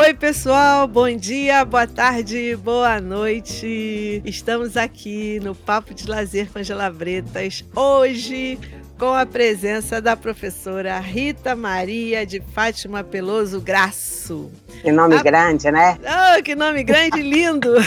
Oi, pessoal, bom dia, boa tarde, boa noite. Estamos aqui no Papo de Lazer com Angela Bretas, hoje com a presença da professora Rita Maria de Fátima Peloso Graço. Que nome a... grande, né? Oh, que nome grande, lindo!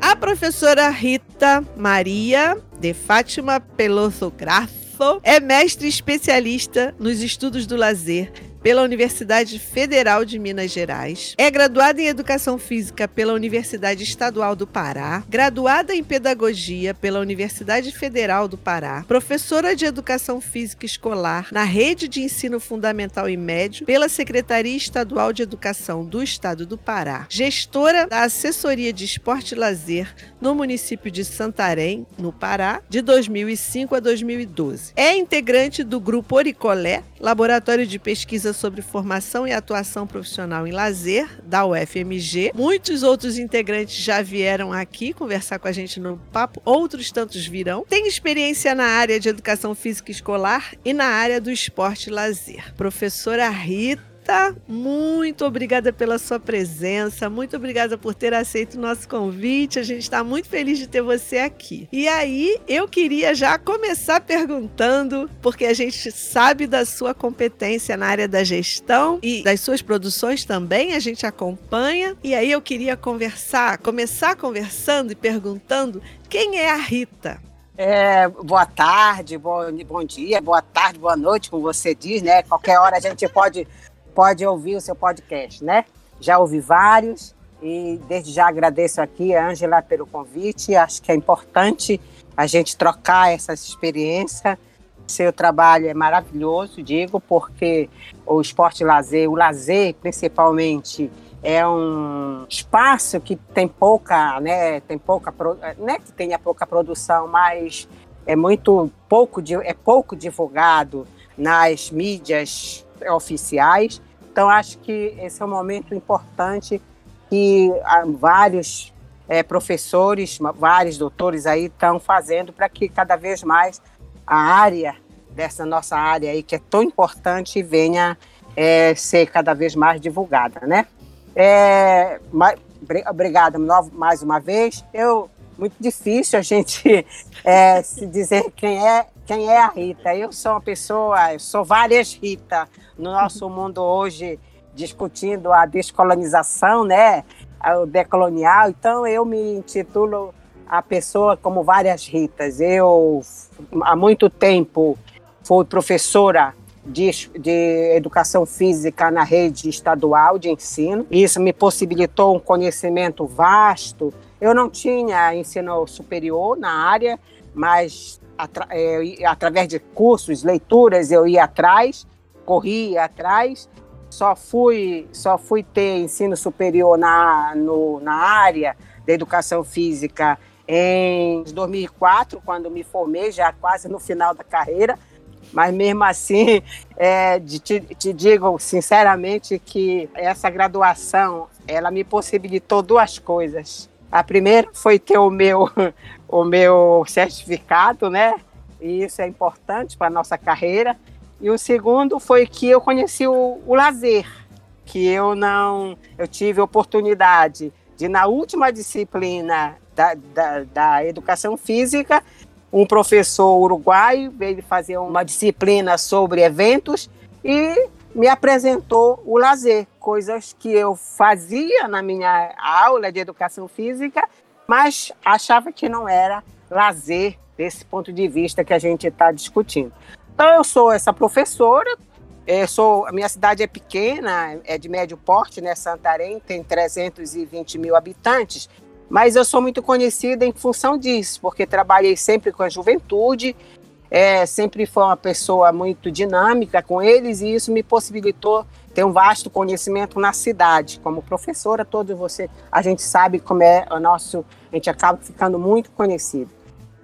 a professora Rita Maria de Fátima Peloso Graço é mestre especialista nos estudos do lazer pela Universidade Federal de Minas Gerais. É graduada em Educação Física pela Universidade Estadual do Pará, graduada em Pedagogia pela Universidade Federal do Pará, professora de Educação Física Escolar na Rede de Ensino Fundamental e Médio pela Secretaria Estadual de Educação do Estado do Pará, gestora da Assessoria de Esporte e Lazer no município de Santarém, no Pará, de 2005 a 2012. É integrante do Grupo Oricolé, Laboratório de Pesquisa sobre Formação e Atuação Profissional em Lazer, da UFMG. Muitos outros integrantes já vieram aqui conversar com a gente no papo, outros tantos virão. Tem experiência na área de educação física escolar e na área do esporte e lazer. Professora Rita Rita, muito obrigada pela sua presença, muito obrigada por ter aceito o nosso convite. A gente está muito feliz de ter você aqui. E aí, eu queria já começar perguntando, porque a gente sabe da sua competência na área da gestão e das suas produções também, a gente acompanha. E aí eu queria conversar, começar conversando e perguntando quem é a Rita. É, boa tarde, bom, bom dia, boa tarde, boa noite, como você diz, né? Qualquer hora a gente pode pode ouvir o seu podcast, né? Já ouvi vários e desde já agradeço aqui a Ângela pelo convite. Acho que é importante a gente trocar essa experiência. Seu trabalho é maravilhoso, digo, porque o esporte lazer, o lazer principalmente, é um espaço que tem pouca, né, tem pouca, não é que tenha pouca produção, mas é muito pouco, é pouco divulgado nas mídias oficiais então, acho que esse é um momento importante que ah, vários é, professores, vários doutores aí estão fazendo para que cada vez mais a área dessa nossa área aí que é tão importante venha é, ser cada vez mais divulgada, né? É, obrigada mais uma vez. Eu muito difícil a gente é, se dizer quem é quem é a Rita. Eu sou uma pessoa, eu sou várias Rita no nosso mundo hoje discutindo a descolonização, né, o decolonial. Então eu me intitulo a pessoa como várias Ritas. Eu há muito tempo fui professora de, de, educação física na rede estadual de ensino. Isso me possibilitou um conhecimento vasto eu não tinha ensino superior na área, mas atra é, através de cursos, leituras, eu ia atrás, corria atrás. Só fui, só fui ter ensino superior na, no, na área da educação física em 2004, quando me formei, já quase no final da carreira. Mas mesmo assim, é, te, te digo sinceramente que essa graduação ela me possibilitou duas coisas. A primeira foi ter o meu, o meu certificado, né? E isso é importante para a nossa carreira. E o segundo foi que eu conheci o, o lazer, que eu não. Eu tive oportunidade de, na última disciplina da, da, da educação física, um professor uruguaio veio fazer uma disciplina sobre eventos e me apresentou o lazer, coisas que eu fazia na minha aula de educação física, mas achava que não era lazer desse ponto de vista que a gente está discutindo. Então eu sou essa professora, eu sou, a minha cidade é pequena, é de médio porte, né? Santarém tem 320 mil habitantes, mas eu sou muito conhecida em função disso, porque trabalhei sempre com a juventude, é, sempre foi uma pessoa muito dinâmica com eles e isso me possibilitou ter um vasto conhecimento na cidade. Como professora, todo você, a gente sabe como é o nosso, a gente acaba ficando muito conhecido.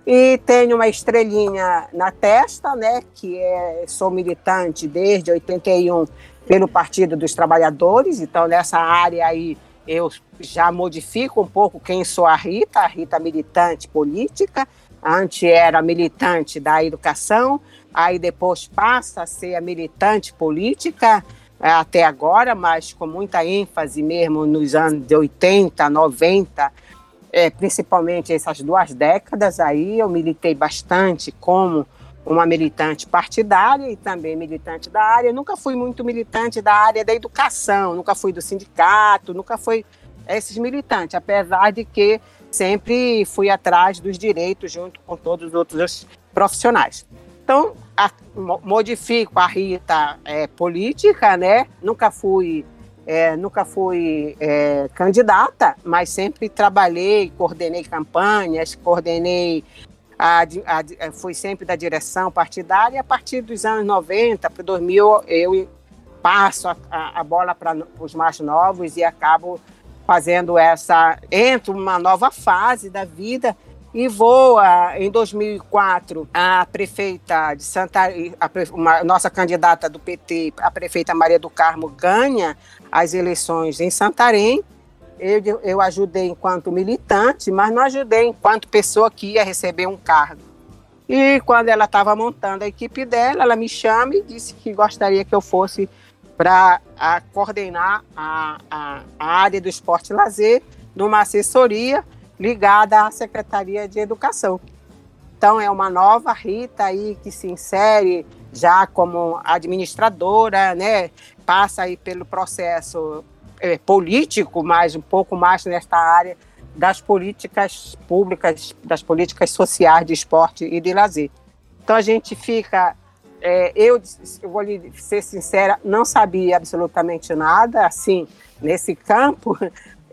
E tenho uma estrelinha na testa, né, que é sou militante desde 81 pelo Partido dos Trabalhadores, então nessa área aí eu já modifico um pouco quem sou a Rita, a Rita militante política, Antes era militante da educação, aí depois passa a ser a militante política, até agora, mas com muita ênfase mesmo nos anos de 80, 90, é, principalmente essas duas décadas aí, eu militei bastante como uma militante partidária e também militante da área. Eu nunca fui muito militante da área da educação, nunca fui do sindicato, nunca fui esses militantes, apesar de que sempre fui atrás dos direitos junto com todos os outros profissionais. Então, a, modifico a Rita é, política, né? Nunca fui, é, nunca fui é, candidata, mas sempre trabalhei, coordenei campanhas, coordenei, a, a, fui sempre da direção partidária. A partir dos anos 90 para 2000, eu passo a, a bola para os mais novos e acabo fazendo essa, entro uma nova fase da vida e vou, em 2004, a prefeita de Santa, a, uma, nossa candidata do PT, a prefeita Maria do Carmo, ganha as eleições em Santarém. Eu, eu ajudei enquanto militante, mas não ajudei enquanto pessoa que ia receber um cargo. E quando ela estava montando a equipe dela, ela me chama e disse que gostaria que eu fosse para coordenar a, a, a área do esporte e lazer numa assessoria ligada à Secretaria de Educação. Então, é uma nova Rita aí que se insere já como administradora, né? passa aí pelo processo é, político, mas um pouco mais nesta área das políticas públicas, das políticas sociais de esporte e de lazer. Então, a gente fica é, eu, eu vou lhe ser sincera, não sabia absolutamente nada, assim, nesse campo,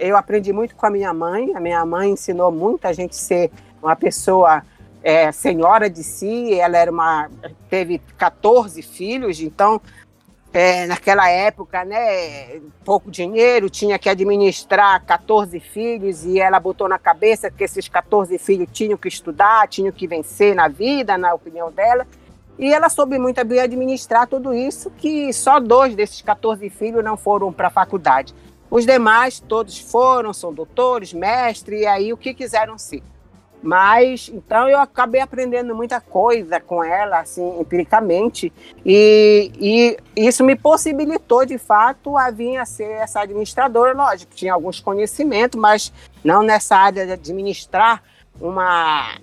eu aprendi muito com a minha mãe. A minha mãe ensinou muito a gente ser uma pessoa é, senhora de si. Ela era uma teve 14 filhos, então é, naquela época, né, pouco dinheiro, tinha que administrar 14 filhos e ela botou na cabeça que esses 14 filhos tinham que estudar, tinham que vencer na vida, na opinião dela. E ela soube muito bem administrar tudo isso, que só dois desses 14 filhos não foram para a faculdade. Os demais, todos foram, são doutores, mestres, e aí o que quiseram ser. Mas, então, eu acabei aprendendo muita coisa com ela, assim, empiricamente, e, e isso me possibilitou, de fato, a vir a ser essa administradora. Lógico, tinha alguns conhecimentos, mas não nessa área de administrar uma,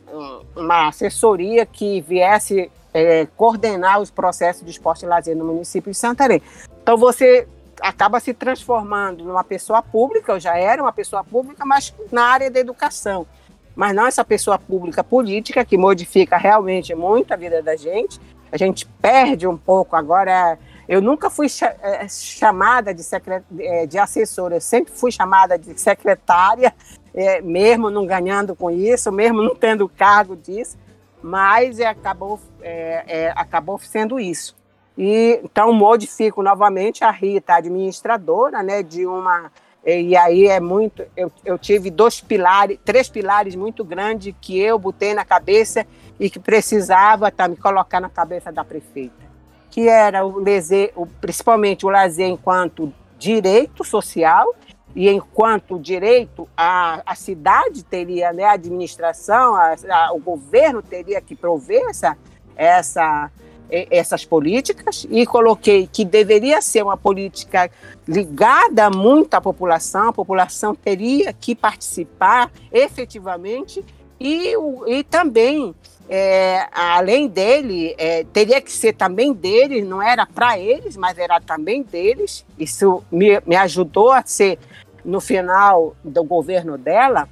uma assessoria que viesse é, coordenar os processos de esporte e lazer no município de Santarém. Então, você acaba se transformando numa pessoa pública, eu já era uma pessoa pública, mas na área da educação. Mas não essa pessoa pública política que modifica realmente muito a vida da gente. A gente perde um pouco agora. Eu nunca fui é, chamada de, secret... É, de assessora, eu sempre fui chamada de secretária, é, mesmo não ganhando com isso, mesmo não tendo cargo disso, mas acabou, é, é, acabou sendo isso. E então modifico novamente a Rita, administradora, né, de uma e aí é muito, eu, eu tive dois pilares, três pilares muito grandes que eu botei na cabeça e que precisava tá, me colocar na cabeça da prefeita, que era o lazer, o, principalmente o lazer enquanto direito social e enquanto direito a, a cidade teria, né, a administração, a, a, o governo teria que prover essa, essa essas políticas e coloquei que deveria ser uma política ligada muito à população, a população teria que participar efetivamente e, e também, é, além dele, é, teria que ser também deles, não era para eles, mas era também deles. Isso me, me ajudou a ser, no final do governo dela,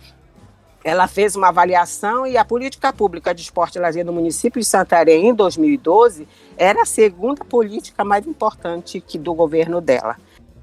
ela fez uma avaliação e a política pública de esporte e lazer no município de Santarém, em 2012, era a segunda política mais importante que do governo dela,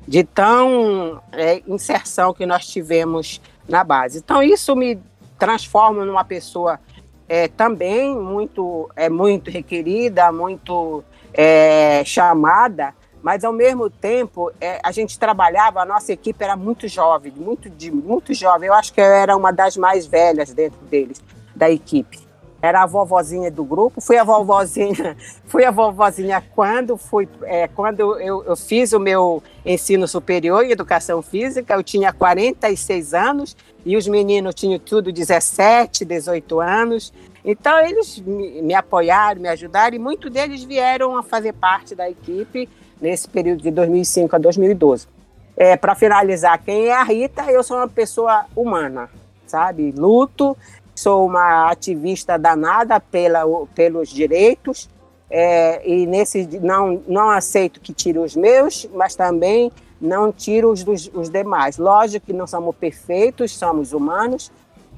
de tão é, inserção que nós tivemos na base. Então, isso me transforma numa pessoa é, também muito, é, muito requerida, muito é, chamada, mas ao mesmo tempo é, a gente trabalhava, a nossa equipe era muito jovem, muito, muito jovem. Eu acho que eu era uma das mais velhas dentro deles, da equipe. Era a vovozinha do grupo, fui a vovozinha, fui a vovozinha quando fui, é, quando eu, eu fiz o meu ensino superior em educação física, eu tinha 46 anos e os meninos tinham tudo 17, 18 anos. Então, eles me, me apoiaram, me ajudaram, e muitos deles vieram a fazer parte da equipe nesse período de 2005 a 2012. É, Para finalizar, quem é a Rita? Eu sou uma pessoa humana, sabe? Luto, sou uma ativista danada pela, pelos direitos, é, e nesse não, não aceito que tire os meus, mas também não tiro os dos os demais. Lógico que não somos perfeitos, somos humanos,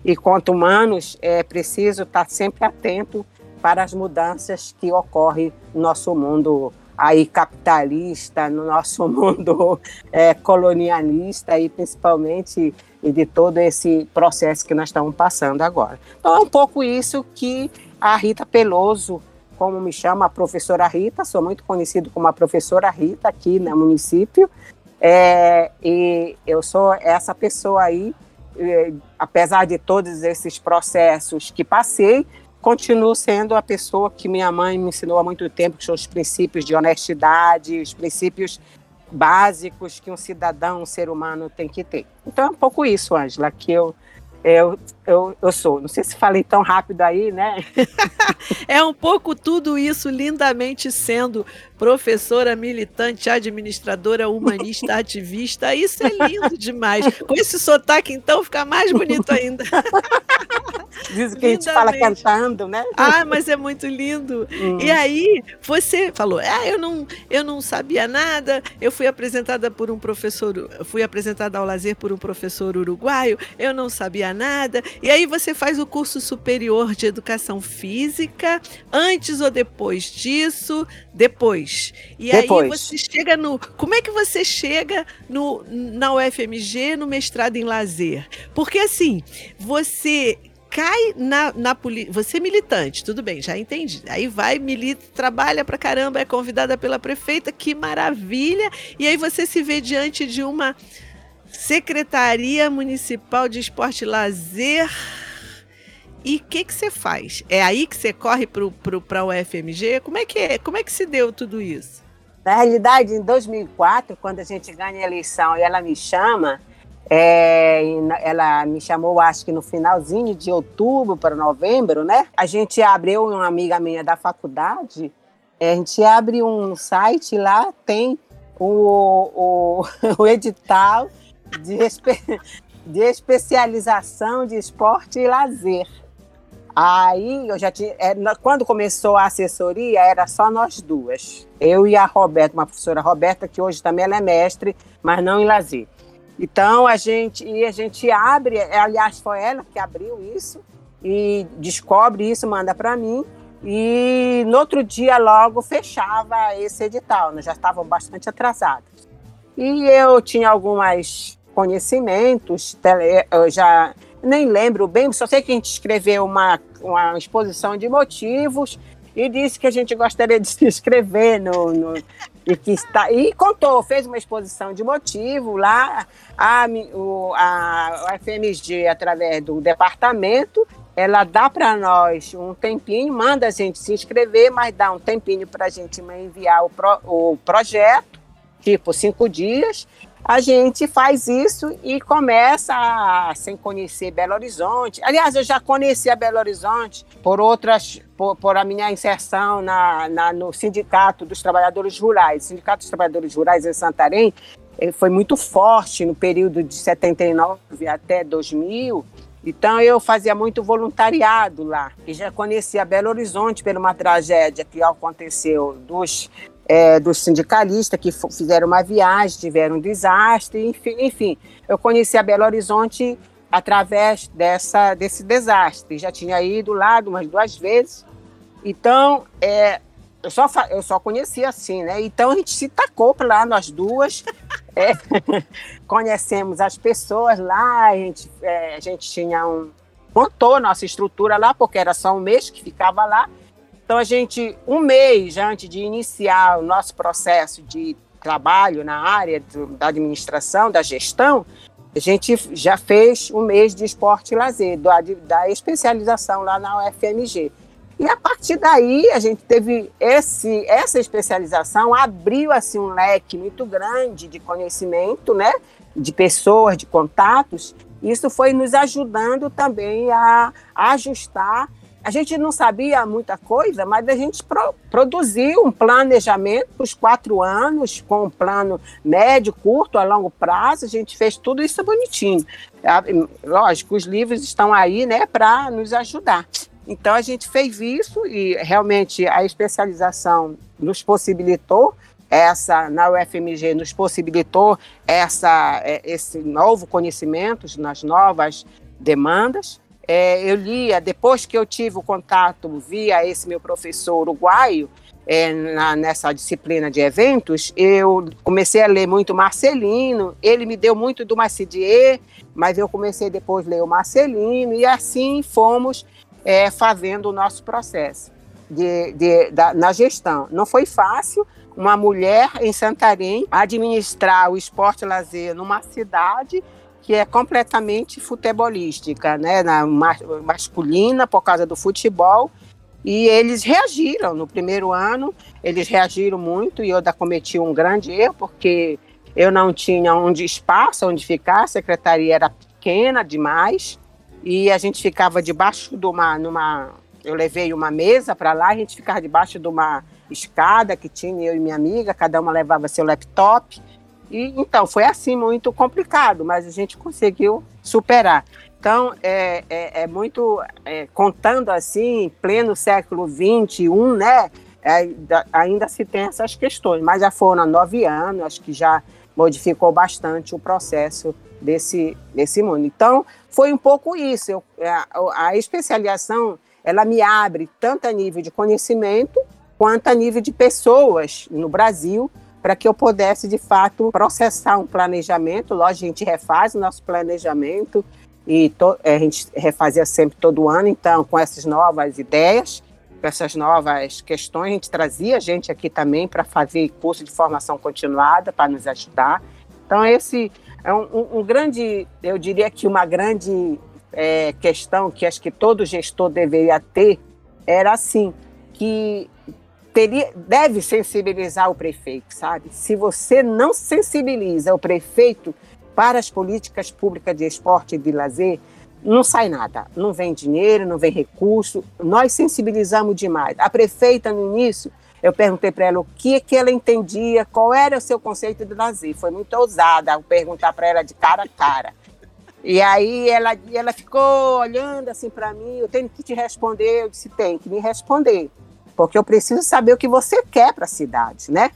e quanto humanos, é preciso estar sempre atento para as mudanças que ocorrem no nosso mundo aí capitalista, no nosso mundo é, colonialista e principalmente de todo esse processo que nós estamos passando agora. Então é um pouco isso que a Rita Peloso, como me chama a professora Rita, sou muito conhecido como a professora Rita aqui no município, é, e eu sou essa pessoa aí apesar de todos esses processos que passei, continuo sendo a pessoa que minha mãe me ensinou há muito tempo, que são os princípios de honestidade, os princípios básicos que um cidadão, um ser humano tem que ter. Então é um pouco isso, Ângela, que eu eu, eu, eu sou. Não sei se falei tão rápido aí, né? é um pouco tudo isso, lindamente sendo professora, militante, administradora, humanista, ativista. Isso é lindo demais. Com esse sotaque, então, fica mais bonito ainda. Diz que a gente fala cantando, né? Ah, mas é muito lindo. Hum. E aí, você falou, ah, eu não, eu não sabia nada, eu fui apresentada por um professor, fui apresentada ao lazer por um professor uruguaio, eu não sabia nada. E aí você faz o curso superior de educação física, antes ou depois disso? Depois. E depois. aí você chega no. Como é que você chega no, na UFMG no mestrado em lazer? Porque assim, você cai na, na política. Você é militante, tudo bem, já entendi. Aí vai, milita, trabalha pra caramba, é convidada pela prefeita, que maravilha. E aí você se vê diante de uma Secretaria Municipal de Esporte e Lazer. E o que, você faz? É aí que você corre para a UFMG? Como é, que é? Como é que se deu tudo isso? Na realidade, em 2004, quando a gente ganha a eleição e ela me chama, é, ela me chamou, acho que no finalzinho de outubro para novembro, né? A gente abriu, uma amiga minha da faculdade, é, a gente abre um site lá, tem o, o, o edital de, espe, de especialização de esporte e lazer. Aí eu já tinha. É, quando começou a assessoria, era só nós duas. Eu e a Roberta, uma professora Roberta, que hoje também ela é mestre, mas não em lazer. Então a gente e a gente abre, aliás foi ela que abriu isso e descobre isso, manda para mim e no outro dia logo fechava esse edital, nós já estavam bastante atrasados. E eu tinha alguns conhecimentos, eu já nem lembro bem, só sei que a gente escreveu uma, uma exposição de motivos e disse que a gente gostaria de se inscrever no, no, e que está e contou, fez uma exposição de motivo lá, a, o, a FMG, através do departamento, ela dá para nós um tempinho, manda a gente se inscrever, mas dá um tempinho para a gente enviar o, pro, o projeto, tipo cinco dias, a gente faz isso e começa a, sem conhecer Belo Horizonte. Aliás, eu já conhecia Belo Horizonte por outras, por, por a minha inserção na, na, no Sindicato dos Trabalhadores Rurais. O Sindicato dos Trabalhadores Rurais em Santarém foi muito forte no período de 79 até 2000. Então eu fazia muito voluntariado lá e já conhecia Belo Horizonte por uma tragédia que aconteceu dos é, dos sindicalistas que fizeram uma viagem, tiveram um desastre, enfim, enfim. Eu conheci a Belo Horizonte através dessa, desse desastre. Já tinha ido lá umas duas vezes. Então, é, eu, só, eu só conhecia assim, né? Então a gente se tacou para lá, nós duas. É, conhecemos as pessoas lá, a gente, é, a gente tinha um. montou nossa estrutura lá, porque era só um mês que ficava lá. Então, a gente, um mês antes de iniciar o nosso processo de trabalho na área do, da administração, da gestão, a gente já fez um mês de esporte e lazer, da, da especialização lá na UFMG. E a partir daí, a gente teve esse, essa especialização, abriu assim, um leque muito grande de conhecimento, né? de pessoas, de contatos. Isso foi nos ajudando também a ajustar a gente não sabia muita coisa, mas a gente pro, produziu um planejamento para os quatro anos, com um plano médio, curto, a longo prazo. A gente fez tudo isso bonitinho. Lógico, os livros estão aí né, para nos ajudar. Então a gente fez isso e realmente a especialização nos possibilitou essa na UFMG nos possibilitou essa é, esse novo conhecimento nas novas demandas é, eu lia, depois que eu tive o contato via esse meu professor uruguaio, é, na, nessa disciplina de eventos, eu comecei a ler muito Marcelino, ele me deu muito do Macidier, mas eu comecei depois a ler o Marcelino, e assim fomos é, fazendo o nosso processo de, de, da, na gestão. Não foi fácil, uma mulher em Santarém administrar o esporte lazer numa cidade que é completamente futebolística, né, na masculina por causa do futebol. E eles reagiram no primeiro ano, eles reagiram muito e eu ainda cometi um grande erro porque eu não tinha onde espaço onde ficar, a secretaria era pequena demais e a gente ficava debaixo de uma numa eu levei uma mesa para lá, a gente ficava debaixo de uma escada que tinha eu e minha amiga, cada uma levava seu laptop e, então, foi assim muito complicado, mas a gente conseguiu superar. Então, é, é, é muito, é, contando assim, pleno século XXI, né, é, ainda se tem essas questões, mas já foram nove anos, acho que já modificou bastante o processo desse, desse mundo. Então, foi um pouco isso. Eu, a, é, a especialização, ela me abre tanto a nível de conhecimento, quanto a nível de pessoas no Brasil, para que eu pudesse, de fato, processar um planejamento. Lógico, a gente refaz o nosso planejamento e a gente refazia sempre todo ano, então, com essas novas ideias, com essas novas questões, a gente trazia gente aqui também para fazer curso de formação continuada, para nos ajudar. Então, esse é um, um grande, eu diria que uma grande é, questão que acho que todo gestor deveria ter era assim, que teria, deve sensibilizar o prefeito, sabe? Se você não sensibiliza o prefeito para as políticas públicas de esporte e de lazer, não sai nada, não vem dinheiro, não vem recurso. Nós sensibilizamos demais. A prefeita, no início, eu perguntei para ela o que, que ela entendia, qual era o seu conceito de lazer. Foi muito ousada eu perguntar para ela de cara a cara. E aí ela, ela ficou olhando assim para mim, eu tenho que te responder, eu disse, tem que me responder porque eu preciso saber o que você quer para a cidade, né?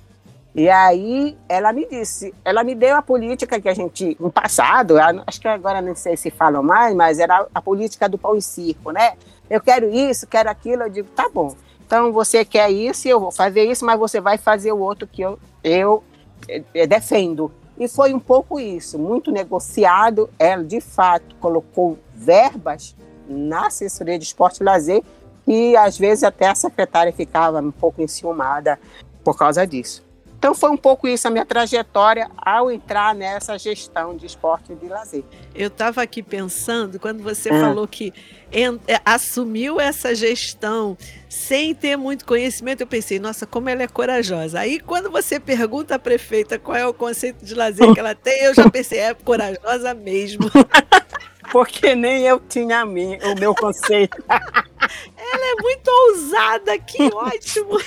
E aí ela me disse, ela me deu a política que a gente, no passado, acho que agora não sei se falam mais, mas era a política do pão e circo, né? Eu quero isso, quero aquilo, eu digo, tá bom. Então você quer isso, eu vou fazer isso, mas você vai fazer o outro que eu, eu, eu eh, defendo. E foi um pouco isso, muito negociado. Ela, de fato, colocou verbas na assessoria de esporte e lazer e às vezes até a secretária ficava um pouco enciumada por causa disso. Então foi um pouco isso a minha trajetória ao entrar nessa gestão de esporte e de lazer. Eu estava aqui pensando, quando você hum. falou que é, assumiu essa gestão sem ter muito conhecimento, eu pensei, nossa, como ela é corajosa. Aí quando você pergunta à prefeita qual é o conceito de lazer que ela tem, eu já pensei, é corajosa mesmo. porque nem eu tinha a mim, o meu conceito. Ela é muito ousada, que ótimo!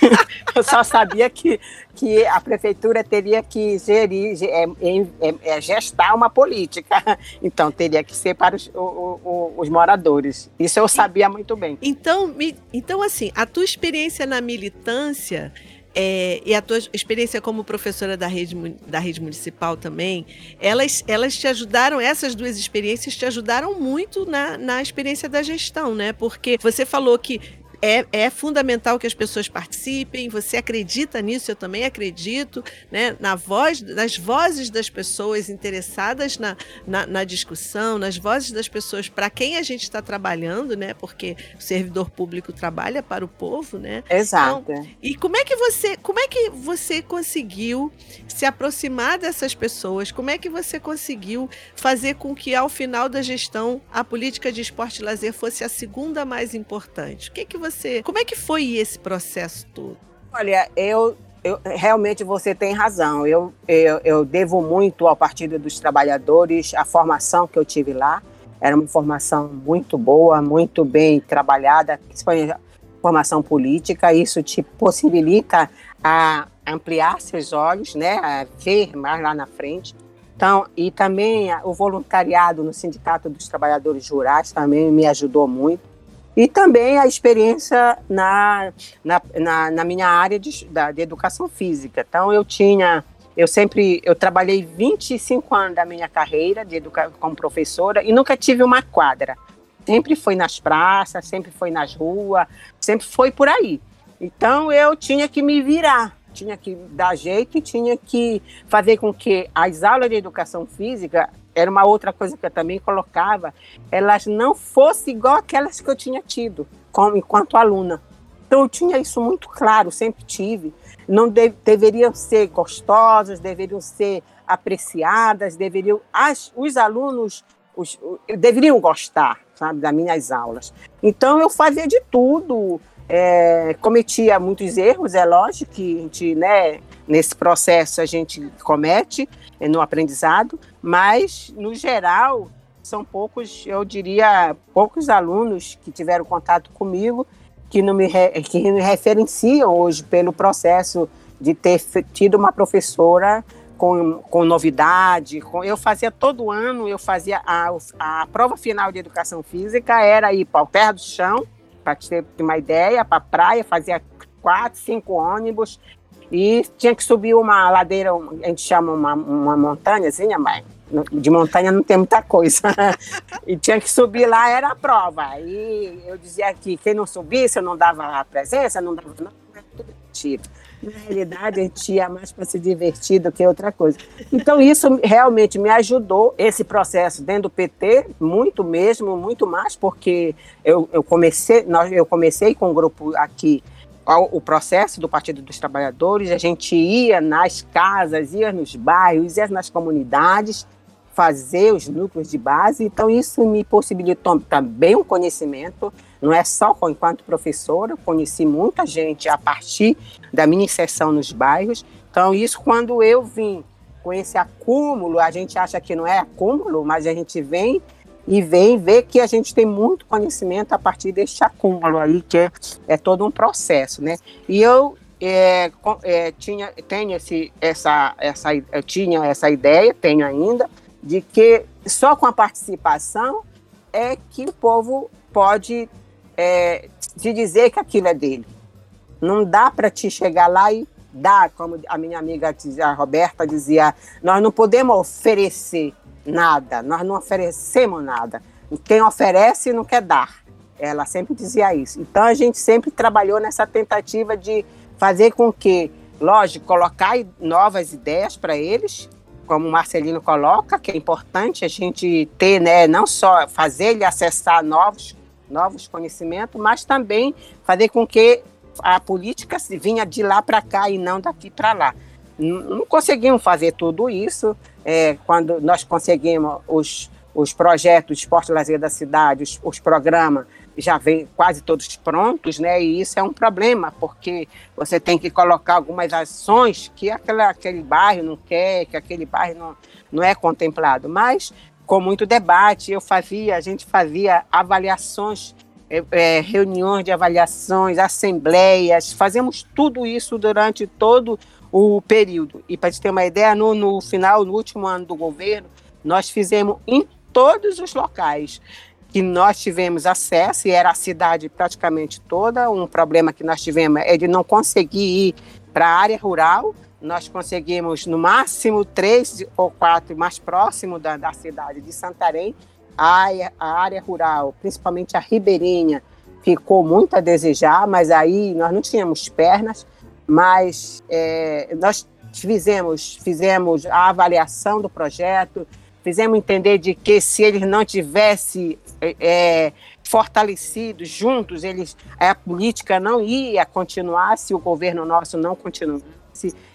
eu só sabia que, que a prefeitura teria que gerir, é, é, é, gestar uma política. Então, teria que ser para os, o, o, os moradores. Isso eu sabia muito bem. Então, me, então, assim, a tua experiência na militância é, e a tua experiência como professora da rede, da rede municipal também, elas, elas te ajudaram, essas duas experiências te ajudaram muito na, na experiência da gestão, né? Porque você falou que é, é fundamental que as pessoas participem. Você acredita nisso? Eu também acredito, né? Na voz, nas vozes das pessoas interessadas na, na, na discussão, nas vozes das pessoas para quem a gente está trabalhando, né? Porque o servidor público trabalha para o povo, né? Exato. Então, e como é que você, como é que você conseguiu se aproximar dessas pessoas? Como é que você conseguiu fazer com que ao final da gestão a política de esporte e lazer fosse a segunda mais importante? O que que você você. Como é que foi esse processo todo? Olha, eu, eu realmente você tem razão. Eu, eu, eu devo muito ao Partido dos Trabalhadores, a formação que eu tive lá. era uma formação muito boa, muito bem trabalhada, principalmente formação política, isso te possibilita a ampliar seus olhos, né, a ver mais lá na frente. Então, e também o voluntariado no Sindicato dos Trabalhadores Rurais também me ajudou muito. E também a experiência na, na, na, na minha área de, da, de educação física. Então, eu tinha, eu sempre, eu trabalhei 25 anos da minha carreira de educa como professora e nunca tive uma quadra. Sempre foi nas praças, sempre foi nas ruas, sempre foi por aí. Então, eu tinha que me virar tinha que dar jeito e tinha que fazer com que as aulas de educação física era uma outra coisa que eu também colocava, elas não fossem igual aquelas que eu tinha tido como enquanto aluna. Então eu tinha isso muito claro, sempre tive. Não de, deveriam ser gostosas, deveriam ser apreciadas, deveriam as, os alunos os, deveriam gostar, sabe, das minhas aulas. Então eu fazia de tudo, é, cometia muitos erros, é lógico que a gente, né, nesse processo a gente comete é, no aprendizado, mas no geral são poucos, eu diria, poucos alunos que tiveram contato comigo que não me, que me referenciam hoje pelo processo de ter tido uma professora com, com novidade. Com, eu fazia todo ano, eu fazia a, a prova final de educação física, era ir para o pé do chão, para ter uma ideia, para a praia, fazia quatro, cinco ônibus e tinha que subir uma ladeira, a gente chama uma, uma montanhazinha, mas de montanha não tem muita coisa. e tinha que subir lá, era a prova. E eu dizia que quem não subisse, eu não dava a presença, não dava. Não, era tudo mentira. Na realidade, a gente ia mais para se divertir do que outra coisa. Então, isso realmente me ajudou, esse processo dentro do PT, muito mesmo, muito mais, porque eu, eu, comecei, nós, eu comecei com um grupo aqui, o processo do Partido dos Trabalhadores, a gente ia nas casas, ia nos bairros, ia nas comunidades, fazer os núcleos de base. Então, isso me possibilitou também um conhecimento não é só enquanto professora, conheci muita gente a partir da minha inserção nos bairros. Então, isso quando eu vim com esse acúmulo, a gente acha que não é acúmulo, mas a gente vem e vem ver que a gente tem muito conhecimento a partir deste acúmulo aí, que é, é todo um processo, né? E eu é, é, tinha, tenho esse, essa, essa, eu tinha essa ideia, tenho ainda, de que só com a participação é que o povo pode é, de dizer que aquilo é dele. Não dá para te chegar lá e dar, como a minha amiga a Roberta dizia, nós não podemos oferecer nada, nós não oferecemos nada. Quem oferece não quer dar. Ela sempre dizia isso. Então a gente sempre trabalhou nessa tentativa de fazer com que, lógico, colocar novas ideias para eles, como o Marcelino coloca, que é importante a gente ter, né, não só fazer ele acessar novos novos conhecimentos, mas também fazer com que a política se vinha de lá para cá e não daqui para lá. Não conseguimos fazer tudo isso. É, quando nós conseguimos os, os projetos de esporte e lazer da cidade, os, os programas, já vem quase todos prontos, né? E isso é um problema, porque você tem que colocar algumas ações que aquela, aquele bairro não quer, que aquele bairro não, não é contemplado. Mas com muito debate. Eu fazia, a gente fazia avaliações, é, é, reuniões de avaliações, assembleias, fazemos tudo isso durante todo o período. E para te ter uma ideia, no, no final, no último ano do governo, nós fizemos em todos os locais que nós tivemos acesso, e era a cidade praticamente toda. Um problema que nós tivemos é de não conseguir ir para a área rural, nós conseguimos no máximo três ou quatro mais próximo da, da cidade de Santarém. A a área rural, principalmente a ribeirinha, ficou muito a desejar, mas aí nós não tínhamos pernas, mas é, nós fizemos, fizemos a avaliação do projeto, fizemos entender de que se eles não tivessem é, é fortalecidos juntos, eles, a política não ia continuar se o governo nosso não continuasse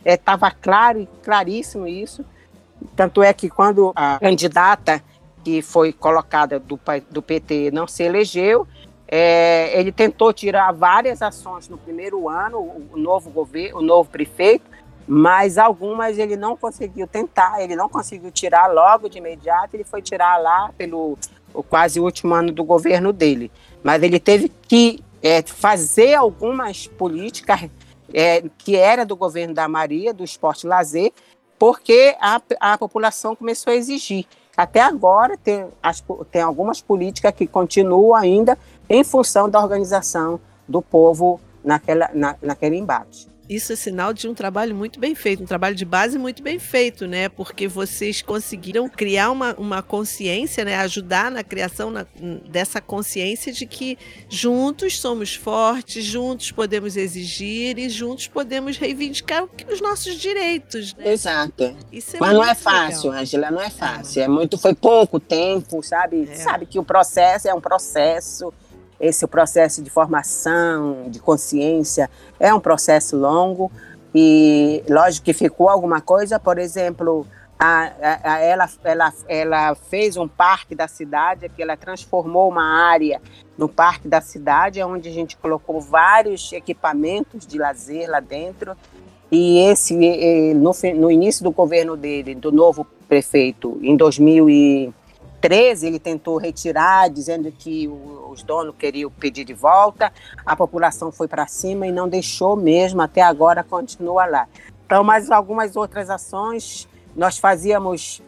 estava é, claro e claríssimo isso. Tanto é que quando a candidata que foi colocada do, do PT não se elegeu, é, ele tentou tirar várias ações no primeiro ano, o novo governo, o novo prefeito, mas algumas ele não conseguiu tentar, ele não conseguiu tirar logo de imediato, ele foi tirar lá pelo o quase último ano do governo dele. Mas ele teve que é, fazer algumas políticas é, que era do governo da Maria, do esporte lazer, porque a, a população começou a exigir. Até agora tem, as, tem algumas políticas que continuam ainda em função da organização do povo naquela, na, naquele embate isso é sinal de um trabalho muito bem feito, um trabalho de base muito bem feito, né? Porque vocês conseguiram criar uma, uma consciência, né? Ajudar na criação na, dessa consciência de que juntos somos fortes, juntos podemos exigir e juntos podemos reivindicar os nossos direitos. Né? Exato. É Mas não é fácil, Angela, não é fácil. É. é muito, foi pouco tempo, sabe? É. Sabe que o processo é um processo esse processo de formação, de consciência, é um processo longo e, lógico que ficou alguma coisa, por exemplo, a, a, a, ela, ela, ela fez um parque da cidade, que ela transformou uma área no parque da cidade, onde a gente colocou vários equipamentos de lazer lá dentro. E esse, no, no início do governo dele, do novo prefeito, em 2000 e 13 ele tentou retirar, dizendo que os donos queriam pedir de volta, a população foi para cima e não deixou mesmo, até agora continua lá. Então, mais algumas outras ações, nós fazíamos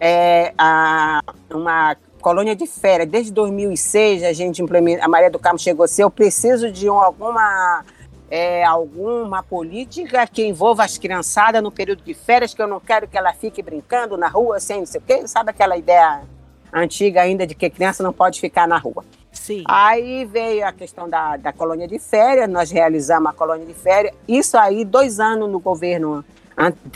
é, a, uma colônia de férias, desde 2006 a gente implementa, a Maria do Carmo chegou a ser, eu preciso de um, alguma é, alguma política que envolva as criançadas no período de férias, que eu não quero que ela fique brincando na rua sem não sei o quê, sabe aquela ideia antiga ainda de que criança não pode ficar na rua. Sim. Aí veio a questão da, da colônia de férias, nós realizamos a colônia de férias. Isso aí, dois anos no governo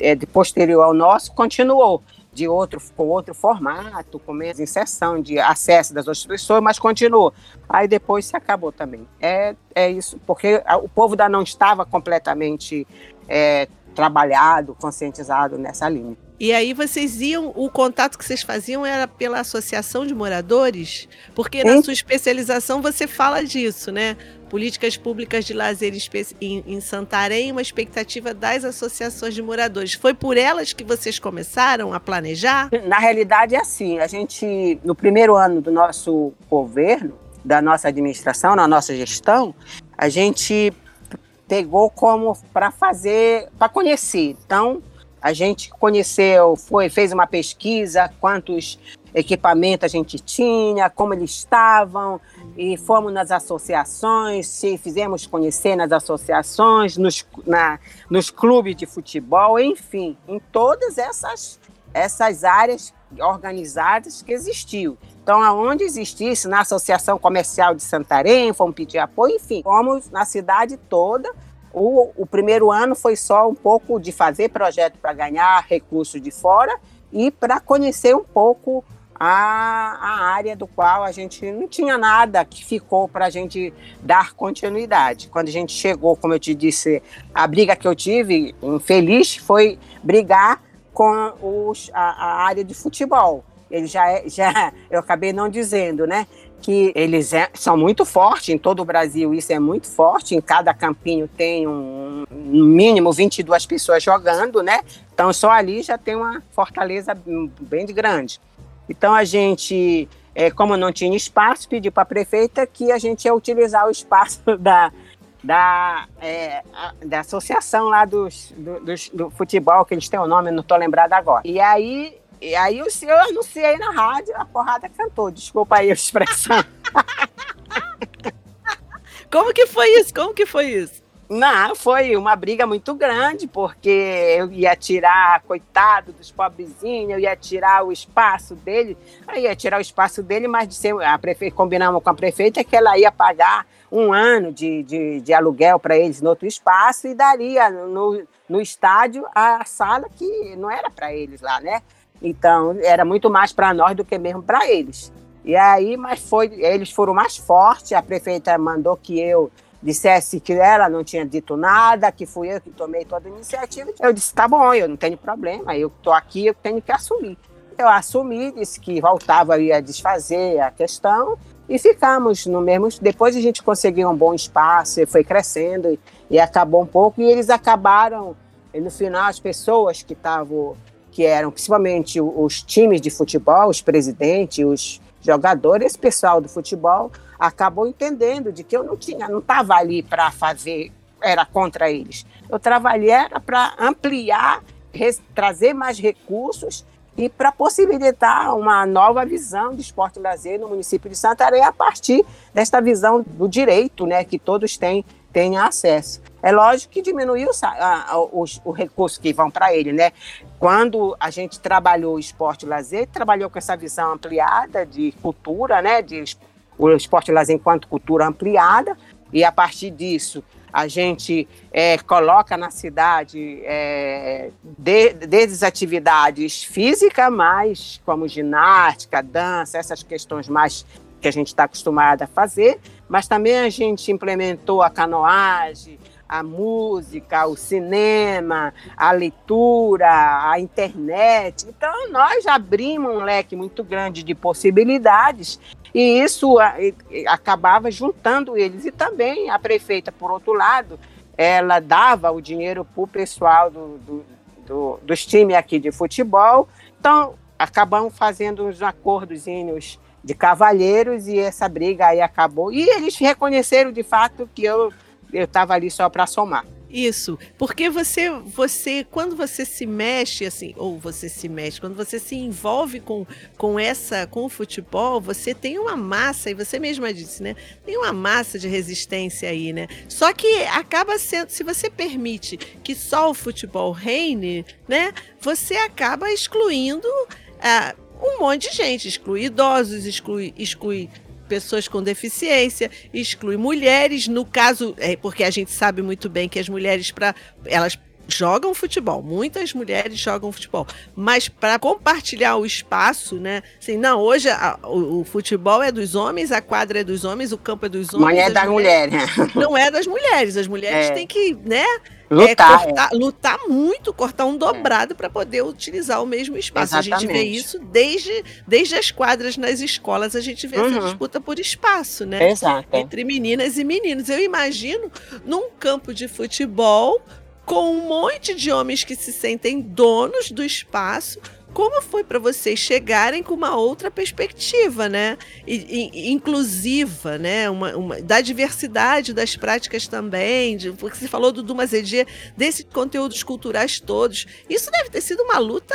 é, posterior ao nosso, continuou de outro, com outro formato, com menos inserção de acesso das outras pessoas, mas continuou. Aí depois se acabou também. É, é isso, porque o povo ainda não estava completamente é, trabalhado, conscientizado nessa linha. E aí vocês iam, o contato que vocês faziam era pela associação de moradores? Porque na sua especialização você fala disso, né? Políticas públicas de lazer em Santarém, uma expectativa das associações de moradores. Foi por elas que vocês começaram a planejar? Na realidade é assim, a gente, no primeiro ano do nosso governo, da nossa administração, na nossa gestão, a gente pegou como para fazer, para conhecer. Então, a gente conheceu, foi, fez uma pesquisa, quantos equipamentos a gente tinha, como eles estavam, e fomos nas associações, se fizemos conhecer nas associações, nos, na, nos clubes de futebol, enfim, em todas essas, essas áreas organizadas que existiu. Então, aonde existisse, na Associação Comercial de Santarém, fomos pedir apoio, enfim, fomos na cidade toda, o, o primeiro ano foi só um pouco de fazer projeto para ganhar recursos de fora e para conhecer um pouco a, a, área do qual a gente não tinha nada que ficou para a gente dar continuidade. Quando a gente chegou, como eu te disse, a briga que eu tive, infeliz, foi brigar com os, a, a área de futebol. Ele já, é, já eu acabei não dizendo, né? que eles é, são muito fortes em todo o Brasil, isso é muito forte, em cada campinho tem um, no mínimo 22 pessoas jogando, né? Então só ali já tem uma fortaleza bem grande. Então a gente, é, como não tinha espaço, pediu para a prefeita que a gente ia utilizar o espaço da, da, é, da associação lá dos, do, dos, do futebol, que eles têm o nome, não estou lembrada agora. E aí e aí o senhor anunciei na rádio, a porrada cantou. Desculpa aí a expressão. Como que foi isso? Como que foi isso? Não, foi uma briga muito grande, porque eu ia tirar, coitado dos pobrezinhos, eu ia tirar o espaço dele, aí ia tirar o espaço dele, mas de ser, a prefeita, combinamos com a prefeita que ela ia pagar um ano de, de, de aluguel para eles no outro espaço e daria no, no estádio a sala que não era para eles lá, né? Então, era muito mais para nós do que mesmo para eles. E aí, mas foi, eles foram mais fortes, a prefeita mandou que eu dissesse que ela não tinha dito nada, que fui eu que tomei toda a iniciativa. Eu disse, tá bom, eu não tenho problema, eu estou aqui, eu tenho que assumir. Eu assumi, disse que voltava a desfazer a questão e ficamos no mesmo. Depois a gente conseguiu um bom espaço, foi crescendo e, e acabou um pouco. E eles acabaram, e no final, as pessoas que estavam que eram principalmente os times de futebol, os presidentes, os, jogadores, esse pessoal do futebol acabou entendendo de que eu não tinha, não estava ali para fazer, era contra eles. Eu trabalhei era para ampliar, trazer mais recursos e para possibilitar uma nova visão de esporte e lazer no município de Santarém a partir desta visão do direito, né, que todos têm, têm acesso. É lógico que diminuiu os, os recursos que vão para ele, né? Quando a gente trabalhou o esporte e lazer, trabalhou com essa visão ampliada de cultura, né, de o esporte e lazer enquanto cultura ampliada, e a partir disso a gente é, coloca na cidade é, desde atividades físicas, mais como ginástica, dança, essas questões mais que a gente está acostumada a fazer, mas também a gente implementou a canoagem, a música, o cinema, a leitura, a internet. Então, nós abrimos um leque muito grande de possibilidades e isso acabava juntando eles. E também a prefeita, por outro lado, ela dava o dinheiro para o pessoal do, do, do, dos times aqui de futebol. Então, acabamos fazendo uns acordozinhos de cavalheiros e essa briga aí acabou. E eles reconheceram de fato que eu estava ali só para somar. Isso, porque você, você, quando você se mexe assim, ou você se mexe, quando você se envolve com, com essa, com o futebol, você tem uma massa, e você mesma disse, né? Tem uma massa de resistência aí, né? Só que acaba sendo, se você permite que só o futebol reine, né? Você acaba excluindo uh, um monte de gente, exclui idosos, exclui, exclui pessoas com deficiência, exclui mulheres, no caso, é porque a gente sabe muito bem que as mulheres para elas jogam futebol, muitas mulheres jogam futebol, mas para compartilhar o espaço, né? Assim, não, hoje a, o, o, futebol é dos homens, a quadra é dos homens, o campo é dos homens. Mas é da mulher, né? Não é das mulheres, as mulheres é. têm que, né? Lutar, é cortar, é. lutar muito, cortar um dobrado é. para poder utilizar o mesmo espaço. Exatamente. A gente vê isso desde, desde as quadras nas escolas, a gente vê uhum. essa disputa por espaço, né? Exato. Entre meninas e meninos. Eu imagino num campo de futebol com um monte de homens que se sentem donos do espaço. Como foi para vocês chegarem com uma outra perspectiva, né? E, e, inclusiva, né? Uma, uma, da diversidade das práticas também, de, porque você falou do Dumazedê, desses conteúdos culturais todos. Isso deve ter sido uma luta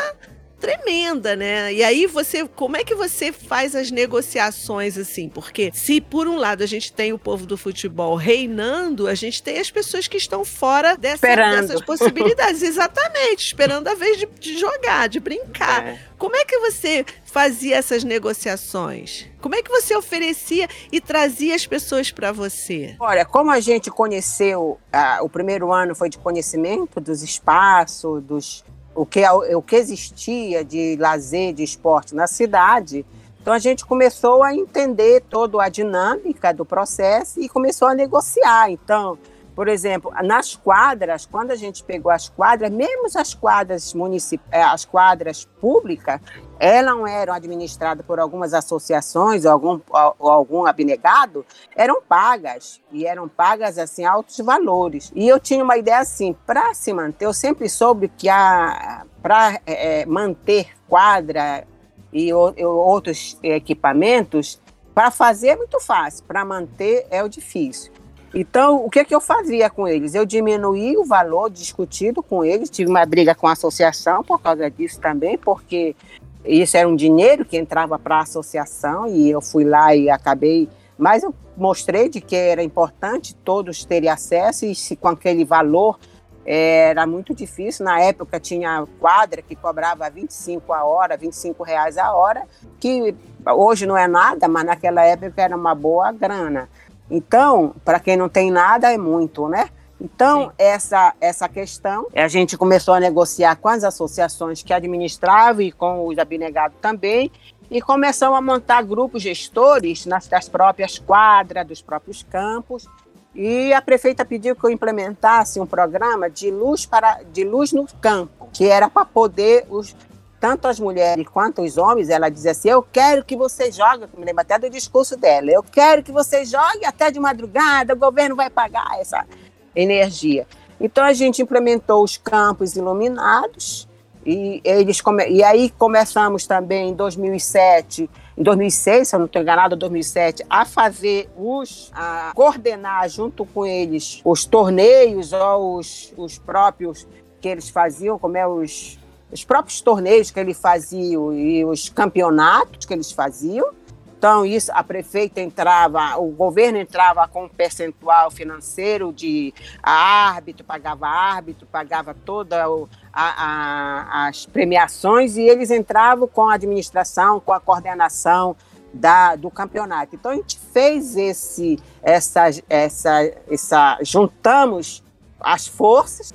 tremenda, né? E aí você, como é que você faz as negociações assim? Porque se por um lado a gente tem o povo do futebol reinando, a gente tem as pessoas que estão fora dessa, dessas possibilidades, exatamente, esperando a vez de, de jogar, de brincar. É. Como é que você fazia essas negociações? Como é que você oferecia e trazia as pessoas para você? Olha, como a gente conheceu, uh, o primeiro ano foi de conhecimento dos espaços, dos o que, o que existia de lazer, de esporte na cidade. Então a gente começou a entender toda a dinâmica do processo e começou a negociar. Então, por exemplo, nas quadras, quando a gente pegou as quadras, mesmo as quadras municipais, as quadras públicas, elas não eram administradas por algumas associações ou algum, ou algum abnegado, eram pagas e eram pagas assim altos valores. E eu tinha uma ideia assim, para se manter, eu sempre soube que para é, é, manter quadra e, e outros equipamentos, para fazer é muito fácil, para manter é o difícil. Então, o que, é que eu fazia com eles? Eu diminuí o valor discutido com eles, tive uma briga com a associação por causa disso também, porque isso era um dinheiro que entrava para a associação e eu fui lá e acabei. Mas eu mostrei de que era importante todos terem acesso e se com aquele valor era muito difícil. Na época tinha quadra que cobrava 25 a hora, 25 reais a hora, que hoje não é nada, mas naquela época era uma boa grana. Então, para quem não tem nada, é muito, né? Então, essa, essa questão, a gente começou a negociar com as associações que administravam e com os abnegados também, e começamos a montar grupos gestores nas das próprias quadras, dos próprios campos, e a prefeita pediu que eu implementasse um programa de luz para de luz no campo, que era para poder os tanto as mulheres quanto os homens, ela dizia assim: Eu quero que você jogue, me lembro até do discurso dela, eu quero que você jogue até de madrugada, o governo vai pagar essa energia. Então a gente implementou os campos iluminados e, eles come... e aí começamos também em 2007 em 2006, se eu não estou enganado, 2007, a fazer os, a coordenar junto com eles os torneios ou os, os próprios que eles faziam, como é os, os próprios torneios que eles faziam e os campeonatos que eles faziam. Então, isso, a prefeita entrava, o governo entrava com um percentual financeiro de árbitro, pagava árbitro, pagava todas as premiações e eles entravam com a administração, com a coordenação da, do campeonato. Então, a gente fez esse, essa, essa, essa, juntamos as forças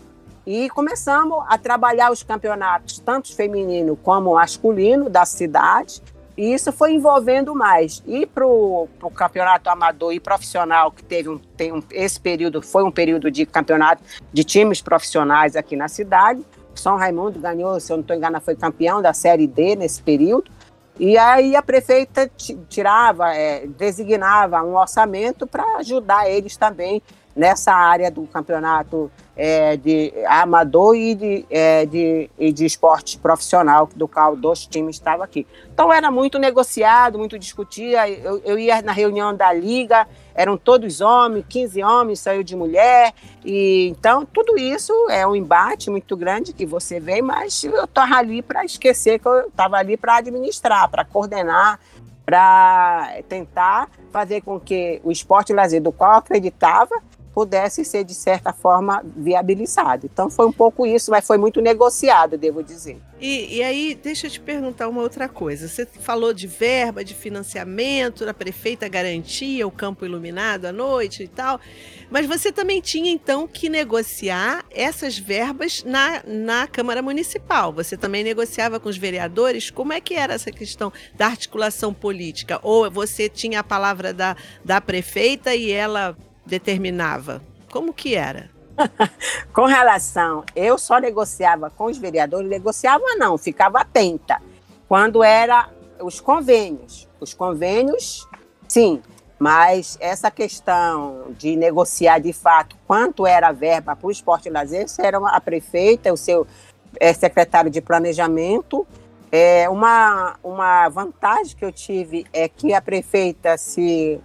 e começamos a trabalhar os campeonatos, tanto feminino como masculino, da cidade, e isso foi envolvendo mais. E para o campeonato amador e profissional, que teve um, tem um, esse período, foi um período de campeonato de times profissionais aqui na cidade. São Raimundo ganhou, se eu não estou enganado, foi campeão da Série D nesse período. E aí a prefeita tirava, é, designava um orçamento para ajudar eles também nessa área do campeonato é, de amador e de, é, de, e de esporte profissional, do qual dois times estavam aqui. Então era muito negociado, muito discutia. Eu, eu ia na reunião da liga, eram todos homens, 15 homens, saiu de mulher. E então tudo isso é um embate muito grande que você vê, mas eu estava ali para esquecer que eu estava ali para administrar, para coordenar, para tentar fazer com que o esporte lazer do qual eu acreditava pudesse ser, de certa forma, viabilizado. Então, foi um pouco isso, mas foi muito negociado, devo dizer. E, e, aí, deixa eu te perguntar uma outra coisa. Você falou de verba, de financiamento, a prefeita garantia o campo iluminado à noite e tal, mas você também tinha, então, que negociar essas verbas na, na Câmara Municipal. Você também negociava com os vereadores? Como é que era essa questão da articulação política? Ou você tinha a palavra da, da prefeita e ela determinava? Como que era? com relação, eu só negociava com os vereadores, negociava não, ficava atenta. Quando era os convênios, os convênios, sim, mas essa questão de negociar de fato quanto era a verba para o esporte e lazer, era a prefeita, o seu é, secretário de planejamento. É, uma, uma vantagem que eu tive é que a prefeita se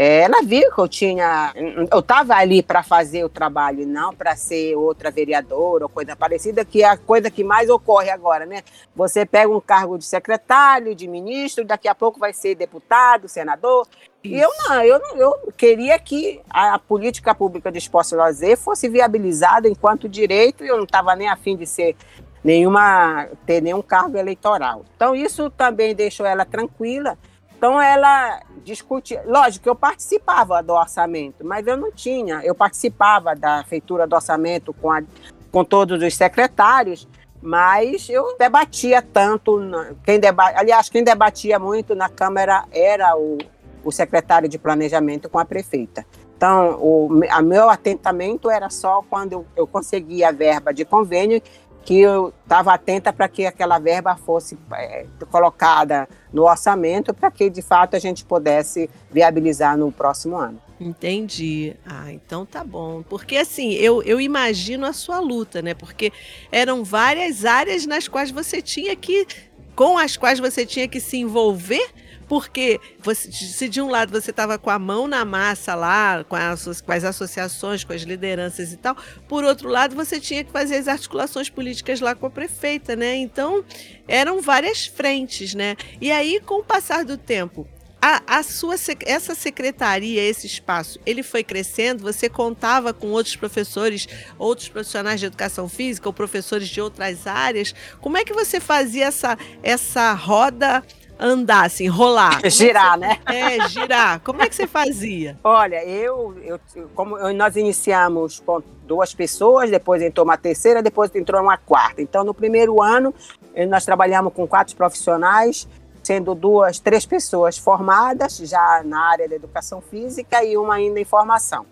ela viu que eu tinha. Eu estava ali para fazer o trabalho, não para ser outra vereadora ou coisa parecida, que é a coisa que mais ocorre agora, né? Você pega um cargo de secretário, de ministro, daqui a pouco vai ser deputado, senador. Isso. E eu não, eu, eu queria que a, política pública de esporte e lazer fosse viabilizada enquanto direito, e eu não estava nem afim de ser nenhuma, ter nenhum cargo eleitoral. Então, isso também deixou ela tranquila então ela discutia. Lógico que eu participava do orçamento, mas eu não tinha. Eu participava da feitura do orçamento com, a, com todos os secretários, mas eu debatia tanto. Quem deba, aliás, quem debatia muito na Câmara era o, o secretário de Planejamento com a prefeita. Então, o a meu atentamento era só quando eu, eu conseguia a verba de convênio que eu estava atenta para que aquela verba fosse é, colocada no orçamento para que de fato a gente pudesse viabilizar no próximo ano. Entendi. Ah, então tá bom. Porque assim, eu, eu imagino a sua luta, né? Porque eram várias áreas nas quais você tinha que. com as quais você tinha que se envolver porque você, se de um lado você estava com a mão na massa lá, com as, com as associações, com as lideranças e tal, por outro lado você tinha que fazer as articulações políticas lá com a prefeita, né? Então eram várias frentes, né? E aí, com o passar do tempo, a, a, sua essa secretaria, esse espaço, ele foi crescendo. Você contava com outros professores, outros profissionais de educação física ou professores de outras áreas. Como é que você fazia essa essa roda andar, assim, rolar? girar, você... né? É, girar. Como é que você fazia? Olha, eu, eu como nós iniciamos com duas pessoas, depois entrou uma terceira, depois entrou uma quarta. Então, no primeiro ano, eh, nós trabalhamos com quatro profissionais, sendo duas, três pessoas formadas já na área da educação física e uma ainda em formação.